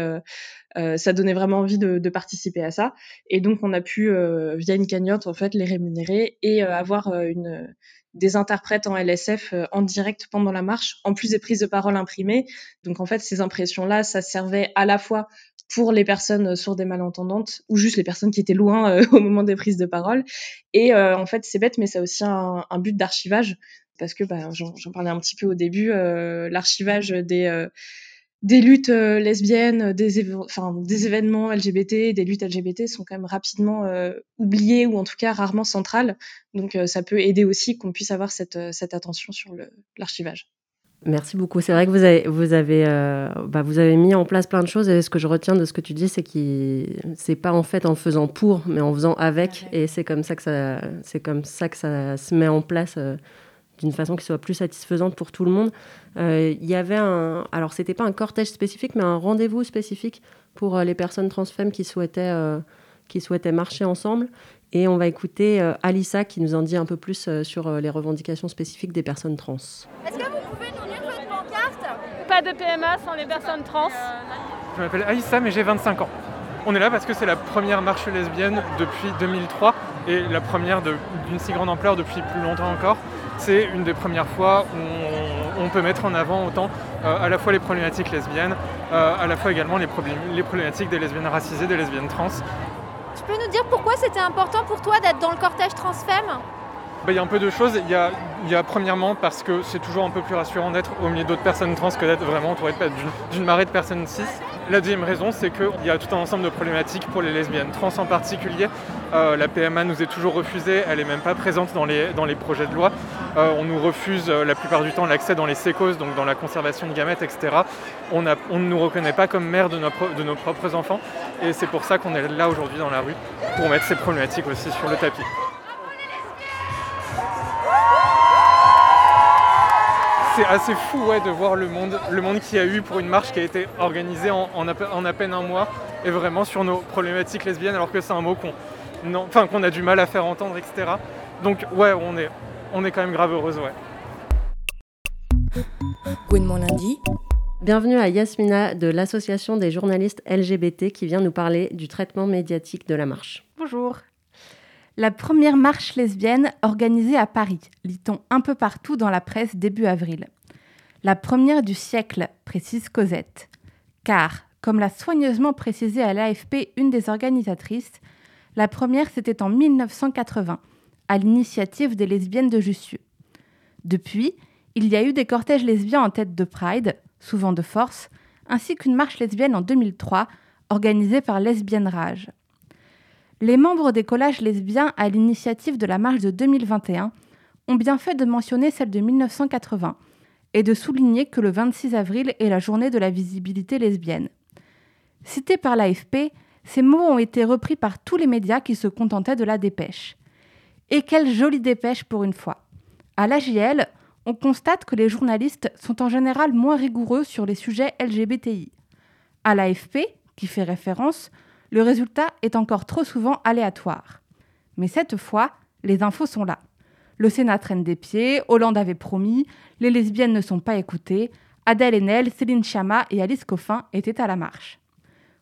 ça donnait vraiment envie de, participer à ça. Et donc, on a pu, via une cagnotte, en fait, les rémunérer et avoir une, des interprètes en LSF en direct pendant la marche, en plus des prises de parole imprimées. Donc, en fait, ces impressions-là, ça servait à la fois pour les personnes sourdes et malentendantes ou juste les personnes qui étaient loin au moment des prises de parole. Et en fait, c'est bête, mais c'est aussi un, un but d'archivage parce que bah, j'en parlais un petit peu au début, euh, l'archivage des euh, des luttes euh, lesbiennes, des, enfin, des événements LGBT, des luttes LGBT sont quand même rapidement oubliés ou en tout cas rarement centrales. Donc ça peut aider aussi qu'on puisse avoir cette, cette attention sur l'archivage. Merci beaucoup. C'est vrai que vous avez, vous, avez, bah, vous avez mis en place plein de choses et ce que je retiens de ce que tu dis, c'est que c'est pas en fait en faisant pour, mais en faisant avec. Et c'est comme ça que ça, c'est comme ça que ça se met en place d'une façon qui soit plus satisfaisante pour tout le monde. Euh, il y avait un, alors c'était pas un cortège spécifique, mais un rendez-vous spécifique pour euh, les personnes transfemmes qui souhaitaient, euh, qui souhaitaient marcher ensemble. Et on va écouter Alissa qui nous en dit un peu plus sur les revendications spécifiques des personnes trans. Est-ce que vous pouvez nous lire votre pancarte? Pas de PMA sans les personnes trans. Je m'appelle Alissa, mais j'ai 25 ans. On est là parce que c'est la première marche lesbienne depuis 2003 et la première d'une si grande ampleur depuis plus longtemps encore c'est une des premières fois où on, peut mettre en avant autant euh, à la fois les problématiques lesbiennes, euh, à la fois également les, les problématiques des lesbiennes racisées, des lesbiennes trans. Tu peux nous dire pourquoi c'était important pour toi d'être dans le cortège transfemme? Bah, il y a un peu de choses. Il y a, y a, premièrement parce que c'est toujours un peu plus rassurant d'être au milieu d'autres personnes trans que d'être vraiment entouré d'une marée de personnes cis. La deuxième raison, c'est qu'il y a tout un ensemble de problématiques pour les lesbiennes trans en particulier. Euh, la PMA nous est toujours refusée, elle n'est même pas présente dans les, projets de loi. Euh, on nous refuse euh, la plupart du temps l'accès dans les sécos, donc dans la conservation de gamètes, etc. On ne nous reconnaît pas comme mère de nos, de nos propres enfants. Et c'est pour ça qu'on est là aujourd'hui dans la rue, pour mettre ces problématiques aussi sur le tapis. C'est assez fou ouais, de voir le monde, le monde qu'il y a eu pour une marche qui a été organisée en, en, à peine un mois et vraiment sur nos problématiques lesbiennes alors que c'est un mot qu'on enfin, qu'on a du mal à faire entendre, etc. Donc ouais, on est, on est quand même grave heureuse, ouais. mon lundi. Bienvenue à Yasmina de l'Association des journalistes LGBT qui vient nous parler du traitement médiatique de la marche. Bonjour. La première marche lesbienne organisée à Paris, lit-on un peu partout dans la presse début avril. La première du siècle, précise Cosette. Car, comme l'a soigneusement précisé à l'AFP une des organisatrices, la première c'était en 1980, à l'initiative des lesbiennes de Jussieu. Depuis, il y a eu des cortèges lesbiens en tête de Pride, souvent de force, ainsi qu'une marche lesbienne en 2003, organisée par Lesbienne Rage. Les membres des collages lesbiens à l'initiative de la marche de 2021 ont bien fait de mentionner celle de 1980 et de souligner que le 26 avril est la journée de la visibilité lesbienne. Cités par l'AFP, ces mots ont été repris par tous les médias qui se contentaient de la dépêche. Et quelle jolie dépêche pour une fois. À l'AJL, on constate que les journalistes sont en général moins rigoureux sur les sujets LGBTI. À l'AFP, qui fait référence, le résultat est encore trop souvent aléatoire. Mais cette fois, les infos sont là. Le Sénat traîne des pieds, Hollande avait promis, les lesbiennes ne sont pas écoutées, Adèle Haenel, Céline Chama et Alice Coffin étaient à la marche.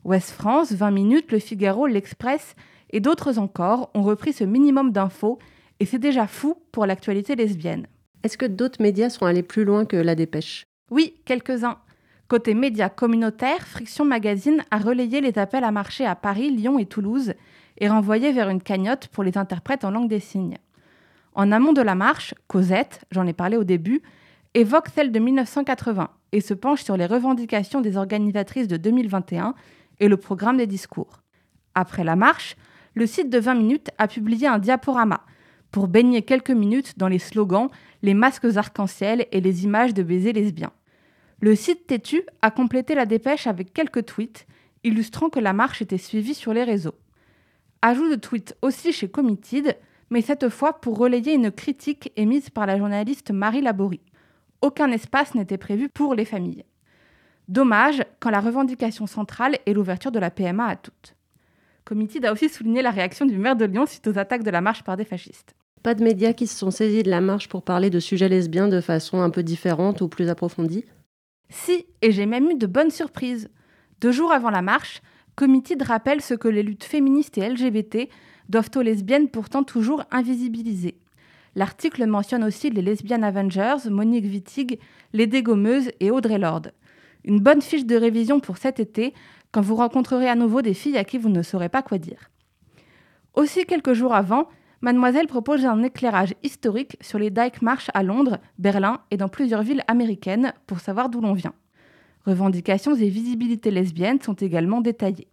Ouest France, 20 minutes, Le Figaro, L'Express et d'autres encore ont repris ce minimum d'infos et c'est déjà fou pour l'actualité lesbienne. Est-ce que d'autres médias sont allés plus loin que la dépêche? Oui, quelques-uns. Côté médias communautaires, Friction Magazine a relayé les appels à marcher à Paris, Lyon et Toulouse et renvoyé vers une cagnotte pour les interprètes en langue des signes. En amont de la marche, Cosette, j'en ai parlé au début, évoque celle de 1980 et se penche sur les revendications des organisatrices de 2021 et le programme des discours. Après la marche, le site de 20 minutes a publié un diaporama pour baigner quelques minutes dans les slogans, les masques arc-en-ciel et les images de baisers lesbiens. Le site Têtu a complété la dépêche avec quelques tweets illustrant que la marche était suivie sur les réseaux. Ajout de tweets aussi chez Committed, mais cette fois pour relayer une critique émise par la journaliste Marie Laborie. Aucun espace n'était prévu pour les familles. Dommage quand la revendication centrale est l'ouverture de la PMA à toutes. Committed a aussi souligné la réaction du maire de Lyon suite aux attaques de la marche par des fascistes. Pas de médias qui se sont saisis de la marche pour parler de sujets lesbiens de façon un peu différente ou plus approfondie? Si, et j'ai même eu de bonnes surprises. Deux jours avant la marche, Committed rappelle ce que les luttes féministes et LGBT doivent aux lesbiennes pourtant toujours invisibilisées. L'article mentionne aussi les lesbiennes Avengers, Monique Wittig, les dégommeuses et Audrey Lorde. Une bonne fiche de révision pour cet été, quand vous rencontrerez à nouveau des filles à qui vous ne saurez pas quoi dire. Aussi quelques jours avant, Mademoiselle propose un éclairage historique sur les Dyke March à Londres, Berlin et dans plusieurs villes américaines pour savoir d'où l'on vient. Revendications et visibilités lesbiennes sont également détaillées.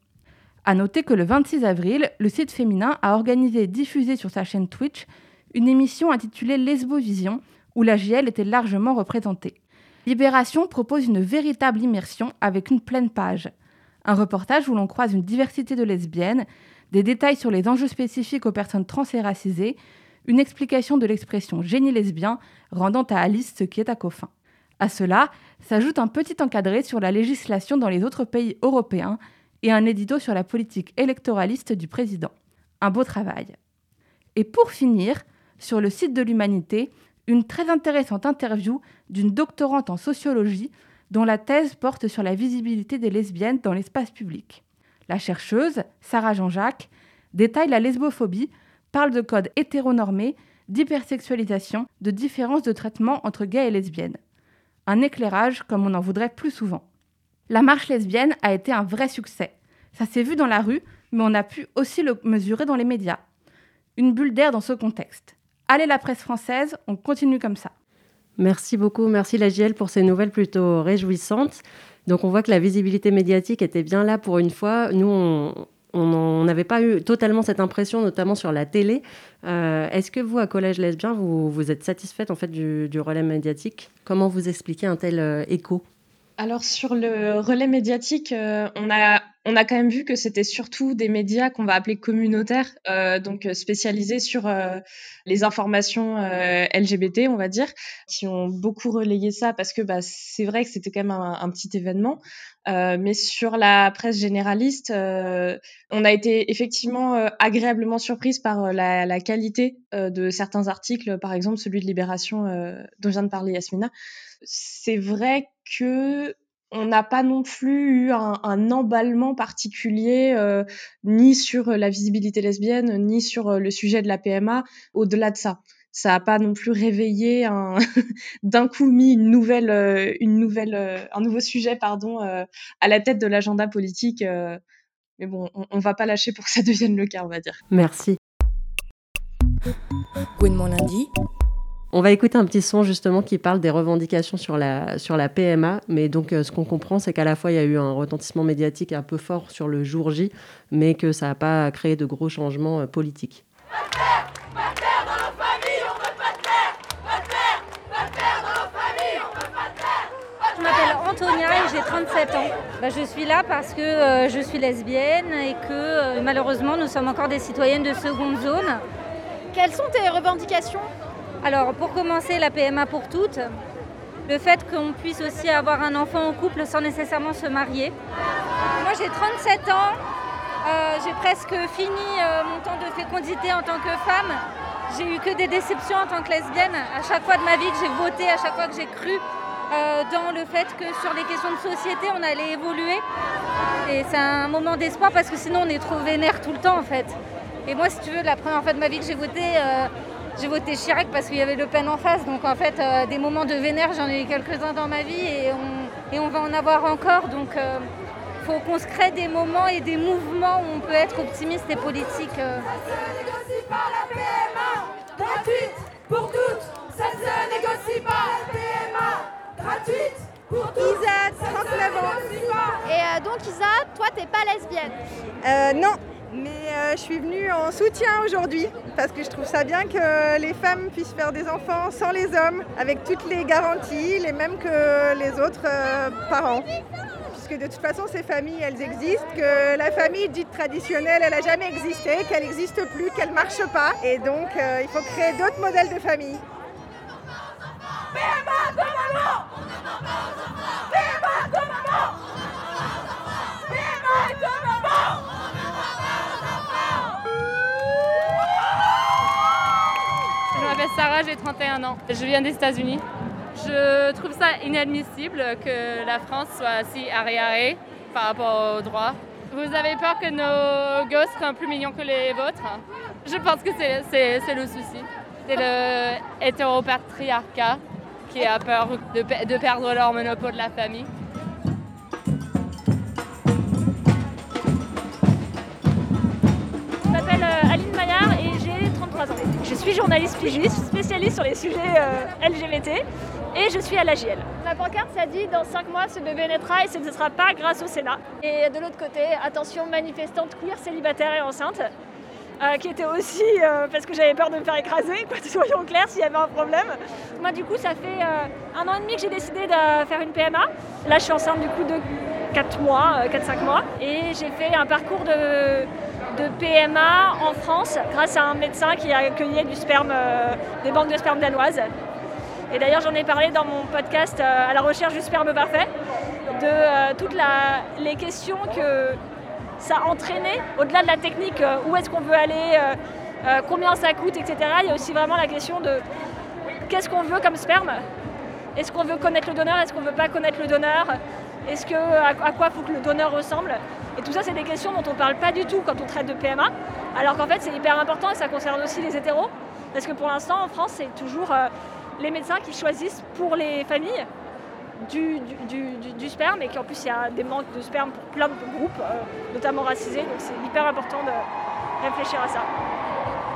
À noter que le 26 avril, le site féminin a organisé et diffusé sur sa chaîne Twitch une émission intitulée Lesbovision, où la JL était largement représentée. Libération propose une véritable immersion avec une pleine page. Un reportage où l'on croise une diversité de lesbiennes, des détails sur les enjeux spécifiques aux personnes trans et racisées, une explication de l'expression génie lesbien rendant à Alice ce qui est à Coffin. À cela s'ajoute un petit encadré sur la législation dans les autres pays européens et un édito sur la politique électoraliste du président. Un beau travail. Et pour finir, sur le site de l'Humanité, une très intéressante interview d'une doctorante en sociologie dont la thèse porte sur la visibilité des lesbiennes dans l'espace public. La chercheuse, Sarah Jean-Jacques, détaille la lesbophobie, parle de codes hétéronormés, d'hypersexualisation, de différences de traitement entre gays et lesbiennes. Un éclairage comme on en voudrait plus souvent. La marche lesbienne a été un vrai succès. Ça s'est vu dans la rue, mais on a pu aussi le mesurer dans les médias. Une bulle d'air dans ce contexte. Allez la presse française, on continue comme ça. Merci beaucoup, merci la GL pour ces nouvelles plutôt réjouissantes. Donc on voit que la visibilité médiatique était bien là pour une fois. Nous, on n'avait pas eu totalement cette impression, notamment sur la télé. Euh, est-ce que vous, à Collège Lesbien, vous, vous êtes satisfaite en fait du, relais médiatique? Comment vous expliquez un tel euh, écho? Alors sur le relais médiatique, euh, on a on a quand même vu que c'était surtout des médias qu'on va appeler communautaires, euh, donc euh, spécialisés sur les informations LGBT, on va dire, qui ont beaucoup relayé ça parce que bah, c'est vrai que c'était quand même un petit événement. Mais sur la presse généraliste, on a été effectivement agréablement surprise par la, qualité de certains articles, par exemple celui de Libération dont vient de parler Yasmina. C'est vrai que on n'a pas non plus eu un, un emballement particulier euh, ni sur la visibilité lesbienne ni sur euh, le sujet de la PMA au-delà de ça ça a pas non plus réveillé un d'un coup mis une nouvelle euh, une nouvelle euh, un nouveau sujet pardon euh, à la tête de l'agenda politique mais bon on, on va pas lâcher pour que ça devienne le cas on va dire. Merci. Gouinement lundi. On va écouter un petit son justement qui parle des revendications sur la, sur la PMA, mais donc ce qu'on comprend c'est qu'à la fois il y a eu un retentissement médiatique un peu fort sur le jour J, mais que ça n'a pas créé de gros changements politiques. Antonia et j'ai 37 ans. Bah, je suis là parce que euh, je suis lesbienne et que euh, malheureusement nous sommes encore des citoyennes de seconde zone. Quelles sont tes revendications? Alors pour commencer la PMA pour toutes, le fait qu'on puisse aussi avoir un enfant en couple sans nécessairement se marier. Moi j'ai 37 ans, euh, j'ai presque fini mon temps de fécondité en tant que femme. J'ai eu que des déceptions en tant que lesbienne. À chaque fois de ma vie que j'ai voté, à chaque fois que j'ai cru euh, dans le fait que sur les questions de société, on allait évoluer. Et c'est un moment d'espoir parce que sinon on est trop vénère tout le temps en fait. Et moi, si tu veux, la première fois de ma vie que j'ai voté, euh, j'ai voté Chirac parce qu'il y avait Le Pen en face. Donc en fait, euh, des moments de vénère, j'en ai eu quelques-uns dans ma vie et on, va en avoir encore. Donc il faut qu'on se crée des moments et des mouvements où on peut être optimiste et politique. Ça se négocie pas la PMA gratuite pour toutes. Ça se négocie pas la PMA gratuite pour. Isa, 39 ans. Et euh, donc Isa, toi t'es pas lesbienne Euh, non, mais euh, je suis venue en soutien aujourd'hui parce que je trouve ça bien que les femmes puissent faire des enfants sans les hommes, avec toutes les garanties, les mêmes que les autres parents. Puisque de toute façon, ces familles, elles existent, que la famille dite traditionnelle, elle n'a jamais existé, qu'elle n'existe plus, qu'elle ne marche pas. Et donc, euh, il faut créer d'autres modèles de famille. PMA de maman PMA de maman PMA de maman Je m'appelle Sarah, j'ai 31 ans. Je viens des États-Unis. Je trouve ça inadmissible que la France soit si arriérée par rapport aux droits. Vous avez peur que nos gosses soient plus mignons que les vôtres? Je pense que c'est le souci. C'est le hétéropatriarcat qui a peur de, pe- de perdre leur monopole de la famille. Je m'appelle euh, Aline Maillard et j'ai 33 ans. Je suis journaliste pigiste, spécialiste sur les sujets euh, LGBT et je suis à l'AGL. La pancarte, ça dit dans 5 mois, ce bébé naîtra et ce ne sera pas grâce au Sénat. Et de l'autre côté, attention, manifestante queer, célibataire et enceinte. Euh, qui était aussi euh, parce que j'avais peur de me faire écraser, quoi, soyons clairs s'il y avait un problème. Moi du coup ça fait euh, un an et demi que j'ai décidé de faire une PMA. Là je suis enceinte du coup de 4 mois, 4-5 mois, et j'ai fait un parcours de, PMA en France grâce à un médecin qui accueillait du sperme, des banques de sperme danoises. Et d'ailleurs j'en ai parlé dans mon podcast à la recherche du sperme parfait, de toutes les questions que ça a entraîné, au-delà de la technique, euh, où est-ce qu'on veut aller, euh, euh, combien ça coûte, etc. Il y a aussi vraiment la question de qu'est-ce qu'on veut comme sperme? Est-ce qu'on veut connaître le donneur? Est-ce qu'on veut pas connaître le donneur? Est-ce que à, quoi faut que le donneur ressemble? Et tout ça, c'est des questions dont on parle pas du tout quand on traite de PMA, alors qu'en fait, c'est hyper important et ça concerne aussi les hétéros, parce que pour l'instant, en France, c'est toujours les médecins qui choisissent pour les familles du, sperme et qu'en plus il y a des manques de sperme pour plein de groupes, euh, notamment racisés, donc c'est hyper important de réfléchir à ça.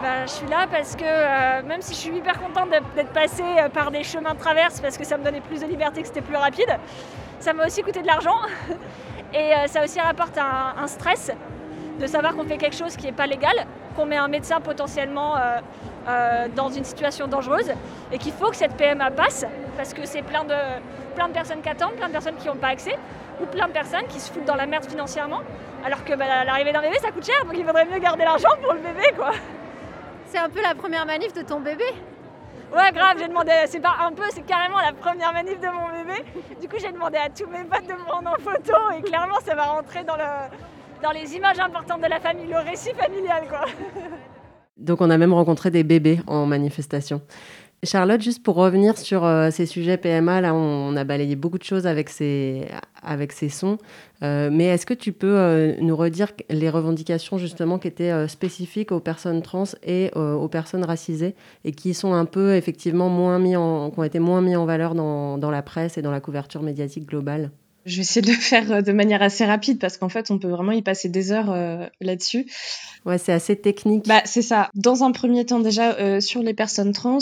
Ben, je suis là parce que euh, même si je suis hyper contente d'être passée euh, par des chemins de traverse parce que ça me donnait plus de liberté, que c'était plus rapide, ça m'a aussi coûté de l'argent et ça aussi rapporte un, un stress de savoir qu'on fait quelque chose qui n'est pas légal, qu'on met un médecin potentiellement euh, euh, dans une situation dangereuse et qu'il faut que cette PMA passe parce que c'est plein de, plein de personnes qui attendent, plein de personnes qui n'ont pas accès ou plein de personnes qui se foutent dans la merde financièrement alors que bah, l'arrivée d'un bébé ça coûte cher donc il faudrait mieux garder l'argent pour le bébé quoi. C'est un peu la première manif de ton bébé Ouais, grave, j'ai demandé, c'est pas un peu, c'est carrément la première manif de mon bébé. Du coup, j'ai demandé à tous mes potes de me prendre en photo et clairement, ça va rentrer dans, le, dans les images importantes de la famille, le récit familial, quoi. Donc on a même rencontré des bébés en manifestation. Charlotte, juste pour revenir sur euh, ces sujets PMA, là, on, a balayé beaucoup de choses avec ces, avec ces sons. Euh, mais est-ce que tu peux euh, nous redire les revendications justement qui étaient spécifiques aux personnes trans et aux personnes racisées et qui sont un peu effectivement moins mis en, ont été moins mis en valeur dans, dans la presse et dans la couverture médiatique globale? Je vais essayer de le faire euh, de manière assez rapide parce qu'en fait, on peut vraiment y passer des heures euh, là-dessus. Ouais, c'est assez technique. Bah, c'est ça. Dans un premier temps, déjà, euh, sur les personnes trans,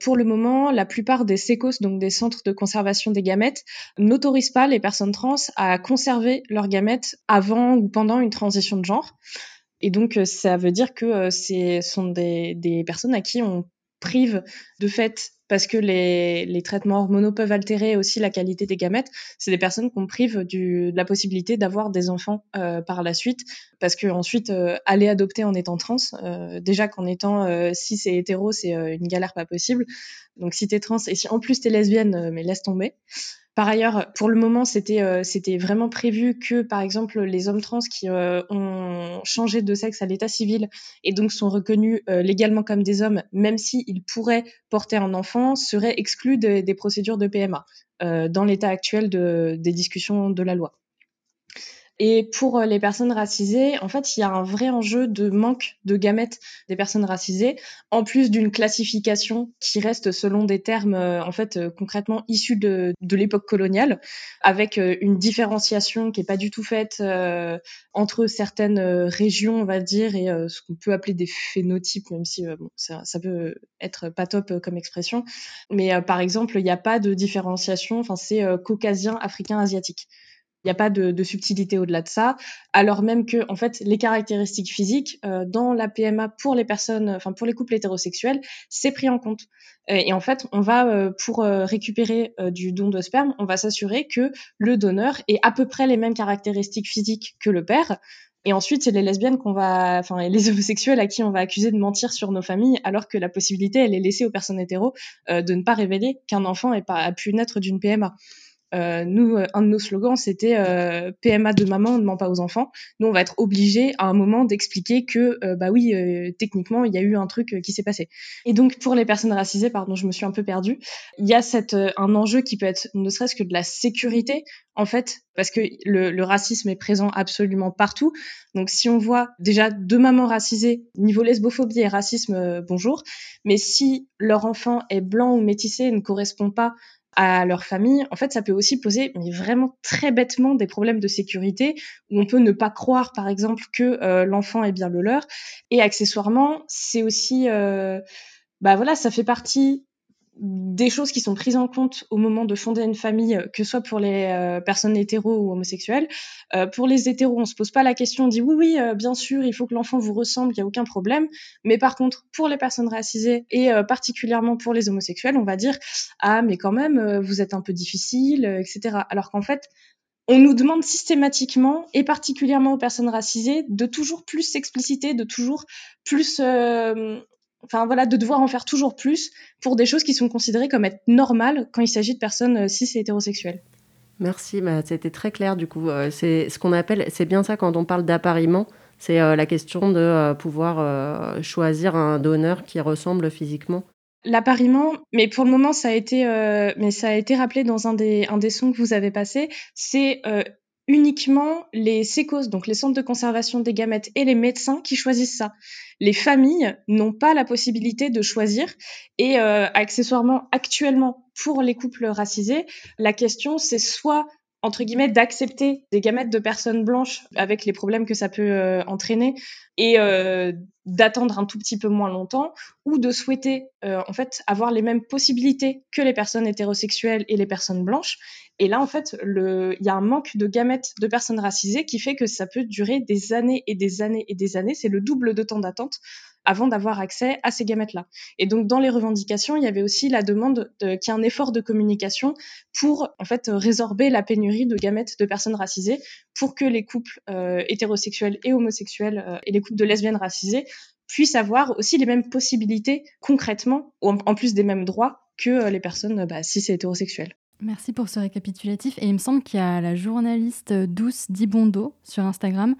pour le moment, la plupart des SECOS, donc des centres de conservation des gamètes, n'autorisent pas les personnes trans à conserver leurs gamètes avant ou pendant une transition de genre. Et donc, ça veut dire que ce sont des, des personnes à qui on prive de fait parce que les, traitements hormonaux peuvent altérer aussi la qualité des gamètes. C'est des personnes qu'on prive du, de la possibilité d'avoir des enfants euh, par la suite, parce que ensuite euh, aller adopter en étant trans, euh, déjà qu'en étant cis et hétéro, c'est une galère pas possible. Donc si t'es trans et si en plus t'es lesbienne, mais laisse tomber. Par ailleurs, pour le moment, c'était euh, vraiment prévu que, par exemple, les hommes trans qui euh, ont changé de sexe à l'état civil et donc sont reconnus euh, légalement comme des hommes, même s'ils pourraient porter un enfant, seraient exclus des procédures de PMA dans l'état actuel de, des discussions de la loi. Et pour euh, les personnes racisées, en fait, il y a un vrai enjeu de manque de gamètes des personnes racisées, en plus d'une classification qui reste selon des termes, euh, en fait, euh, concrètement issus de, de l'époque coloniale, avec une différenciation qui est pas du tout faite entre certaines régions, on va dire, et ce qu'on peut appeler des phénotypes, même si bon, ça, ça, peut être pas top comme expression. Mais par exemple, il n'y a pas de différenciation, enfin, c'est caucasien, africain, asiatique. Il n'y a pas de, de subtilité au-delà de ça, alors même que en fait les caractéristiques physiques euh, dans la PMA pour les personnes, enfin pour les couples hétérosexuels, c'est pris en compte. Et, en fait, on va euh, pour euh, récupérer du don de sperme, on va s'assurer que le donneur ait à peu près les mêmes caractéristiques physiques que le père. Et ensuite, c'est les lesbiennes qu'on va, enfin, les homosexuels à qui on va accuser de mentir sur nos familles, alors que la possibilité, elle est laissée aux personnes hétéros de ne pas révéler qu'un enfant ait pas, a pu naître d'une PMA. Euh, nous, euh, un de nos slogans, c'était euh, PMA de maman, ne ment pas aux enfants. Nous, on va être obligé à un moment d'expliquer que, bah oui, techniquement, il y a eu un truc qui s'est passé. Et donc, pour les personnes racisées, pardon, je me suis un peu perdue, il y a cette, un enjeu qui peut être ne serait-ce que de la sécurité, en fait, parce que le, le, racisme est présent absolument partout. Donc, si on voit déjà deux mamans racisées, niveau lesbophobie et racisme, bonjour, mais si leur enfant est blanc ou métissé ne correspond pas à leur famille, en fait, ça peut aussi poser, mais vraiment très bêtement, des problèmes de sécurité où on peut ne pas croire, par exemple, que euh, l'enfant est bien le leur. Et accessoirement, c'est aussi, euh, bah voilà, ça fait partie des choses qui sont prises en compte au moment de fonder une famille, que ce soit pour les euh, personnes hétéros ou homosexuelles. Euh, pour les hétéros, on se pose pas la question, on dit oui, oui, euh, bien sûr, il faut que l'enfant vous ressemble, il n'y a aucun problème. Mais par contre, pour les personnes racisées et particulièrement pour les homosexuels, on va dire ah, mais quand même, vous êtes un peu difficile, etc. Alors qu'en fait, on nous demande systématiquement, et particulièrement aux personnes racisées, de toujours plus s'expliciter, de toujours plus enfin voilà, de devoir en faire toujours plus pour des choses qui sont considérées comme être normales quand il s'agit de personnes euh, cis et hétérosexuelles. Merci, bah, c'était très clair du coup. Euh, c'est ce qu'on appelle, c'est bien ça quand on parle d'appariement, c'est euh, la question de pouvoir choisir un donneur qui ressemble physiquement. L'appariement, mais pour le moment ça a été, mais ça a été rappelé dans un des un des sons que vous avez passé, c'est uniquement les sécos, donc les centres de conservation des gamètes et les médecins qui choisissent ça. Les familles n'ont pas la possibilité de choisir et euh, accessoirement actuellement pour les couples racisés, la question c'est soit entre guillemets d'accepter des gamètes de personnes blanches avec les problèmes que ça peut euh, entraîner et euh, d'attendre un tout petit peu moins longtemps ou de souhaiter euh, en fait avoir les mêmes possibilités que les personnes hétérosexuelles et les personnes blanches et là en fait il y a un manque de gamètes de personnes racisées qui fait que ça peut durer des années et des années et des années c'est le double de temps d'attente avant d'avoir accès à ces gamètes-là. Et donc, dans les revendications, il y avait aussi la demande qu'il y ait un effort de communication pour, en fait, résorber la pénurie de gamètes de personnes racisées pour que les couples euh, hétérosexuels et homosexuels euh, et les couples de lesbiennes racisées puissent avoir aussi les mêmes possibilités concrètement, en plus des mêmes droits que euh, les personnes bah, cis et hétérosexuelles. Merci pour ce récapitulatif. Et il me semble qu'il y a la journaliste Douce Dibondo sur Instagram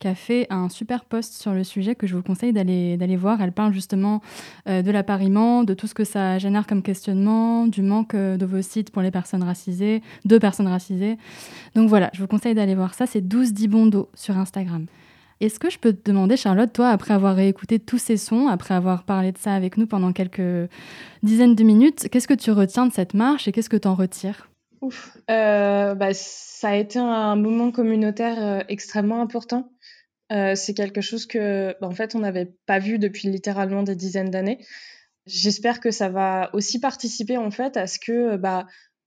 qui a fait un super post sur le sujet que je vous conseille d'aller, d'aller voir. Elle parle justement euh, de l'appariement, de tout ce que ça génère comme questionnement, du manque euh, d'ovocytes pour les personnes racisées, de personnes racisées. Donc voilà, je vous conseille d'aller voir ça. C'est Douce Dibondo sur Instagram. Est-ce que je peux te demander, Charlotte, toi, après avoir réécouté tous ces sons, après avoir parlé de ça avec nous pendant quelques dizaines de minutes, qu'est-ce que tu retiens de cette marche et qu'est-ce que tu en retires? Ouf. Euh, bah, ça a été un moment communautaire euh, extrêmement important. Euh, c'est quelque chose que, bah, en fait, on n'avait pas vu depuis littéralement des dizaines d'années. J'espère que ça va aussi participer en fait à ce que bah,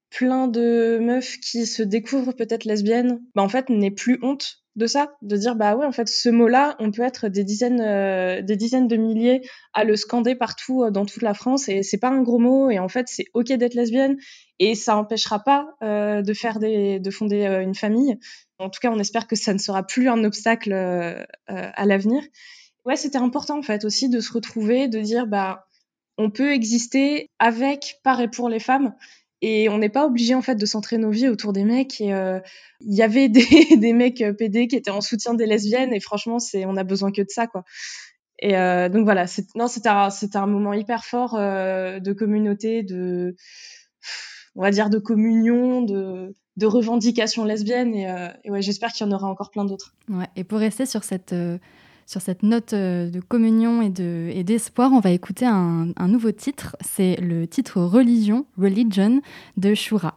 plein de meufs qui se découvrent peut-être lesbiennes, bah, en fait, n'aient plus honte de ça, de dire bah ouais en fait ce mot-là, on peut être des dizaines, euh, des dizaines de milliers à le scander partout euh, dans toute la France et c'est pas un gros mot et en fait c'est ok d'être lesbienne et ça empêchera pas euh, de faire de fonder une famille. En tout cas, on espère que ça ne sera plus un obstacle à l'avenir. Ouais, c'était important en fait aussi de se retrouver, de dire bah on peut exister avec, par et pour les femmes et on n'est pas obligé en fait de centrer nos vies autour des mecs. Et euh, il y avait des, des mecs euh, PD qui étaient en soutien des lesbiennes. Et franchement, c'est on a besoin que de ça, quoi. Et euh, donc voilà, non, c'était un, c'était un moment hyper fort de communauté, de on va dire de communion, de de revendication lesbienne. Et, et ouais, j'espère qu'il y en aura encore plein d'autres. Ouais. Et pour rester sur cette sur cette note euh, de communion et, de, et d'espoir, on va écouter un, un nouveau titre. C'est le titre Religion, Religion de Shura.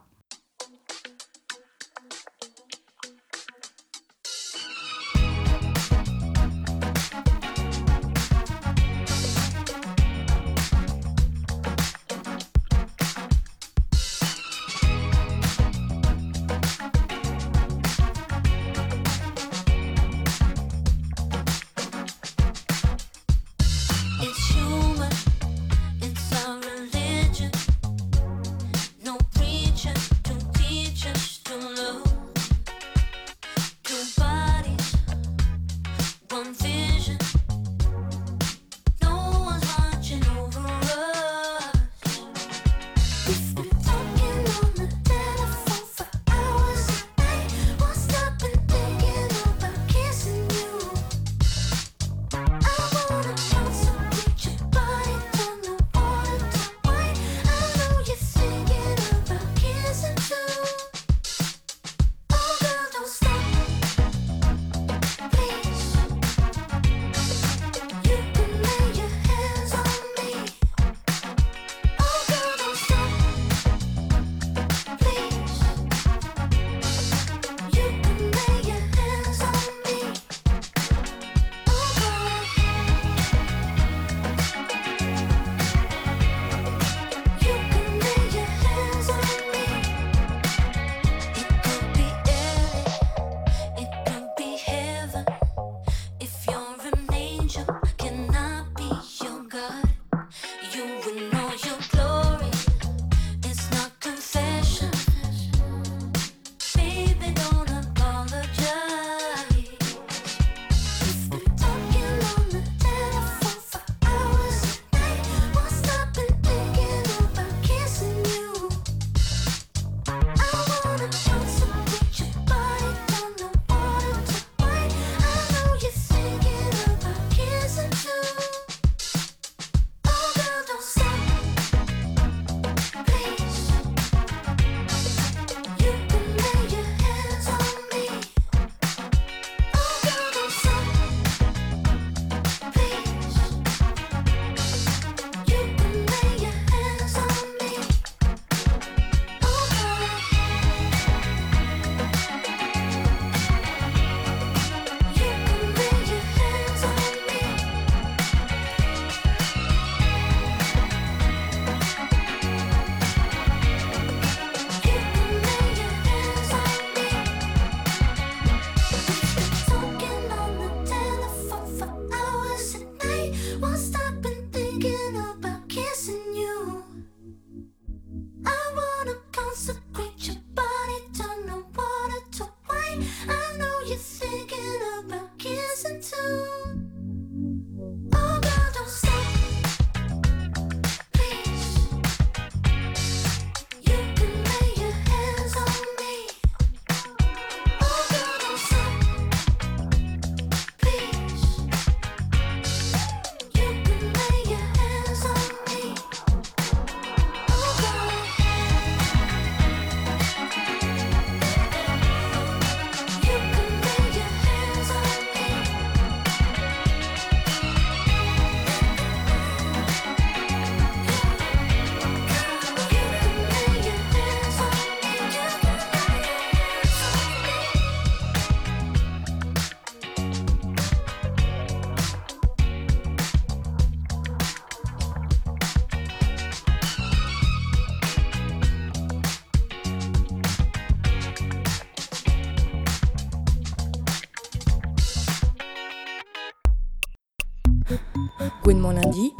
Lundi.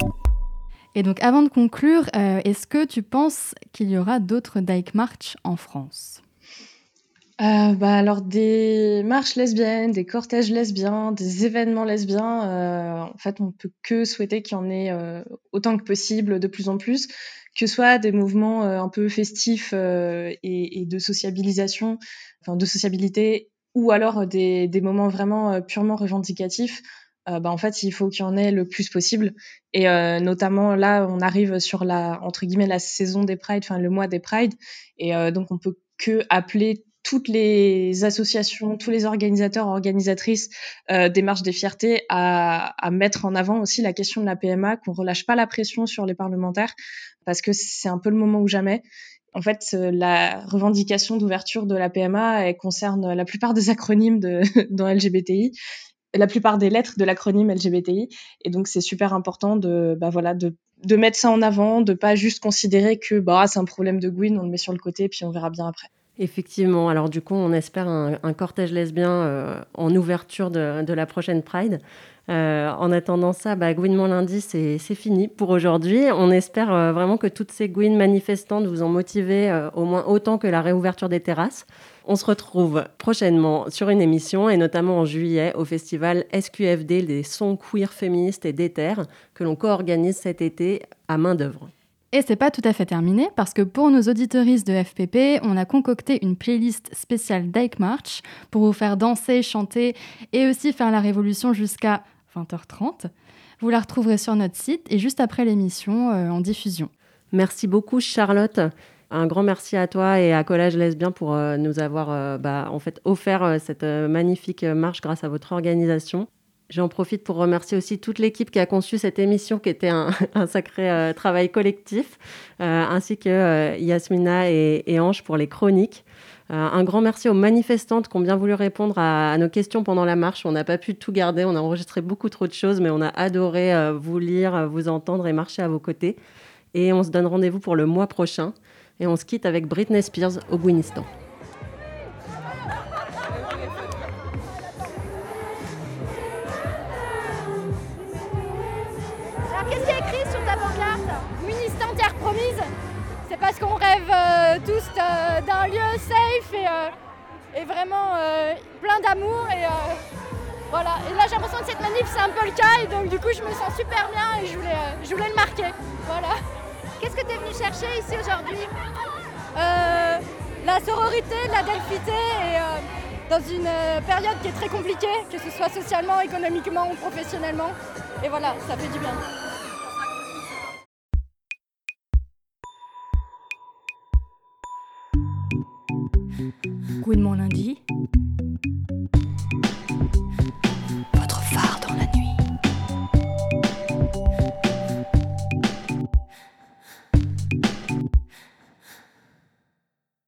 Et donc, avant de conclure, euh, est-ce que tu penses qu'il y aura d'autres Dyke March en France? Euh, bah, alors des marches lesbiennes, des cortèges lesbiens, des événements lesbiens, euh, en fait, on peut que souhaiter qu'il y en ait euh, autant que possible, de plus en plus, que ce soit des mouvements euh, un peu festifs euh, et, et de sociabilisation, enfin de sociabilité, ou alors des, des moments vraiment euh, purement revendicatifs. Euh, bah, en fait, il faut qu'il y en ait le plus possible. Et euh, notamment là, on arrive sur la entre guillemets la saison des Pride, enfin le mois des Pride, et euh, donc on peut que appeler toutes les associations, tous les organisateurs, organisatrices euh, des marches des fiertés à, à, mettre en avant aussi la question de la PMA, qu'on relâche pas la pression sur les parlementaires, parce que c'est un peu le moment ou jamais. En fait, la revendication d'ouverture de la PMA elle concerne la plupart des acronymes de, dans LGBTI, la plupart des lettres de l'acronyme LGBTI, et donc c'est super important de, bah voilà, de, mettre ça en avant, de pas juste considérer que bah c'est un problème de Gwyn, on le met sur le côté, puis on verra bien après. Effectivement. Alors du coup, on espère un, cortège lesbien euh, en ouverture de, la prochaine Pride. Euh, en attendant ça, bah, lundi, c'est fini pour aujourd'hui. On espère euh, vraiment que toutes ces Gwyn manifestantes vous ont motivé au moins autant que la réouverture des terrasses. On se retrouve prochainement sur une émission et notamment en juillet au festival SQFD des sons queer féministes et d'éther que l'on co-organise cet été à main d'œuvre. Et c'est pas tout à fait terminé parce que pour nos auditoristes de FPP, on a concocté une playlist spéciale Dyke March pour vous faire danser, chanter et aussi faire la révolution jusqu'à 20h30. Vous la retrouverez sur notre site et juste après l'émission euh, en diffusion. Merci beaucoup Charlotte. Un grand merci à toi et à Collège Lesbien pour euh, nous avoir euh, bah, en fait offert euh, cette magnifique marche grâce à votre organisation. J'en profite pour remercier aussi toute l'équipe qui a conçu cette émission, qui était un, sacré travail collectif, ainsi que Yasmina et, Ange pour les chroniques. un grand merci aux manifestantes qui ont bien voulu répondre à nos questions pendant la marche. On n'a pas pu tout garder, on a enregistré beaucoup trop de choses, mais on a adoré vous lire, vous entendre et marcher à vos côtés. Et on se donne rendez-vous pour le mois prochain. Et on se quitte avec Britney Spears au Gouinistan. c'est parce qu'on rêve euh, tous euh, d'un lieu safe et, euh, vraiment plein d'amour. Et là j'ai l'impression que cette manif c'est un peu le cas et donc du coup je me sens super bien et je voulais, je voulais le marquer. Voilà. Qu'est-ce que tu es venu chercher ici aujourd'hui La sororité, la delphité et dans une période qui est très compliquée, que ce soit socialement, économiquement ou professionnellement. Et voilà, ça fait du bien. Gouinement lundi.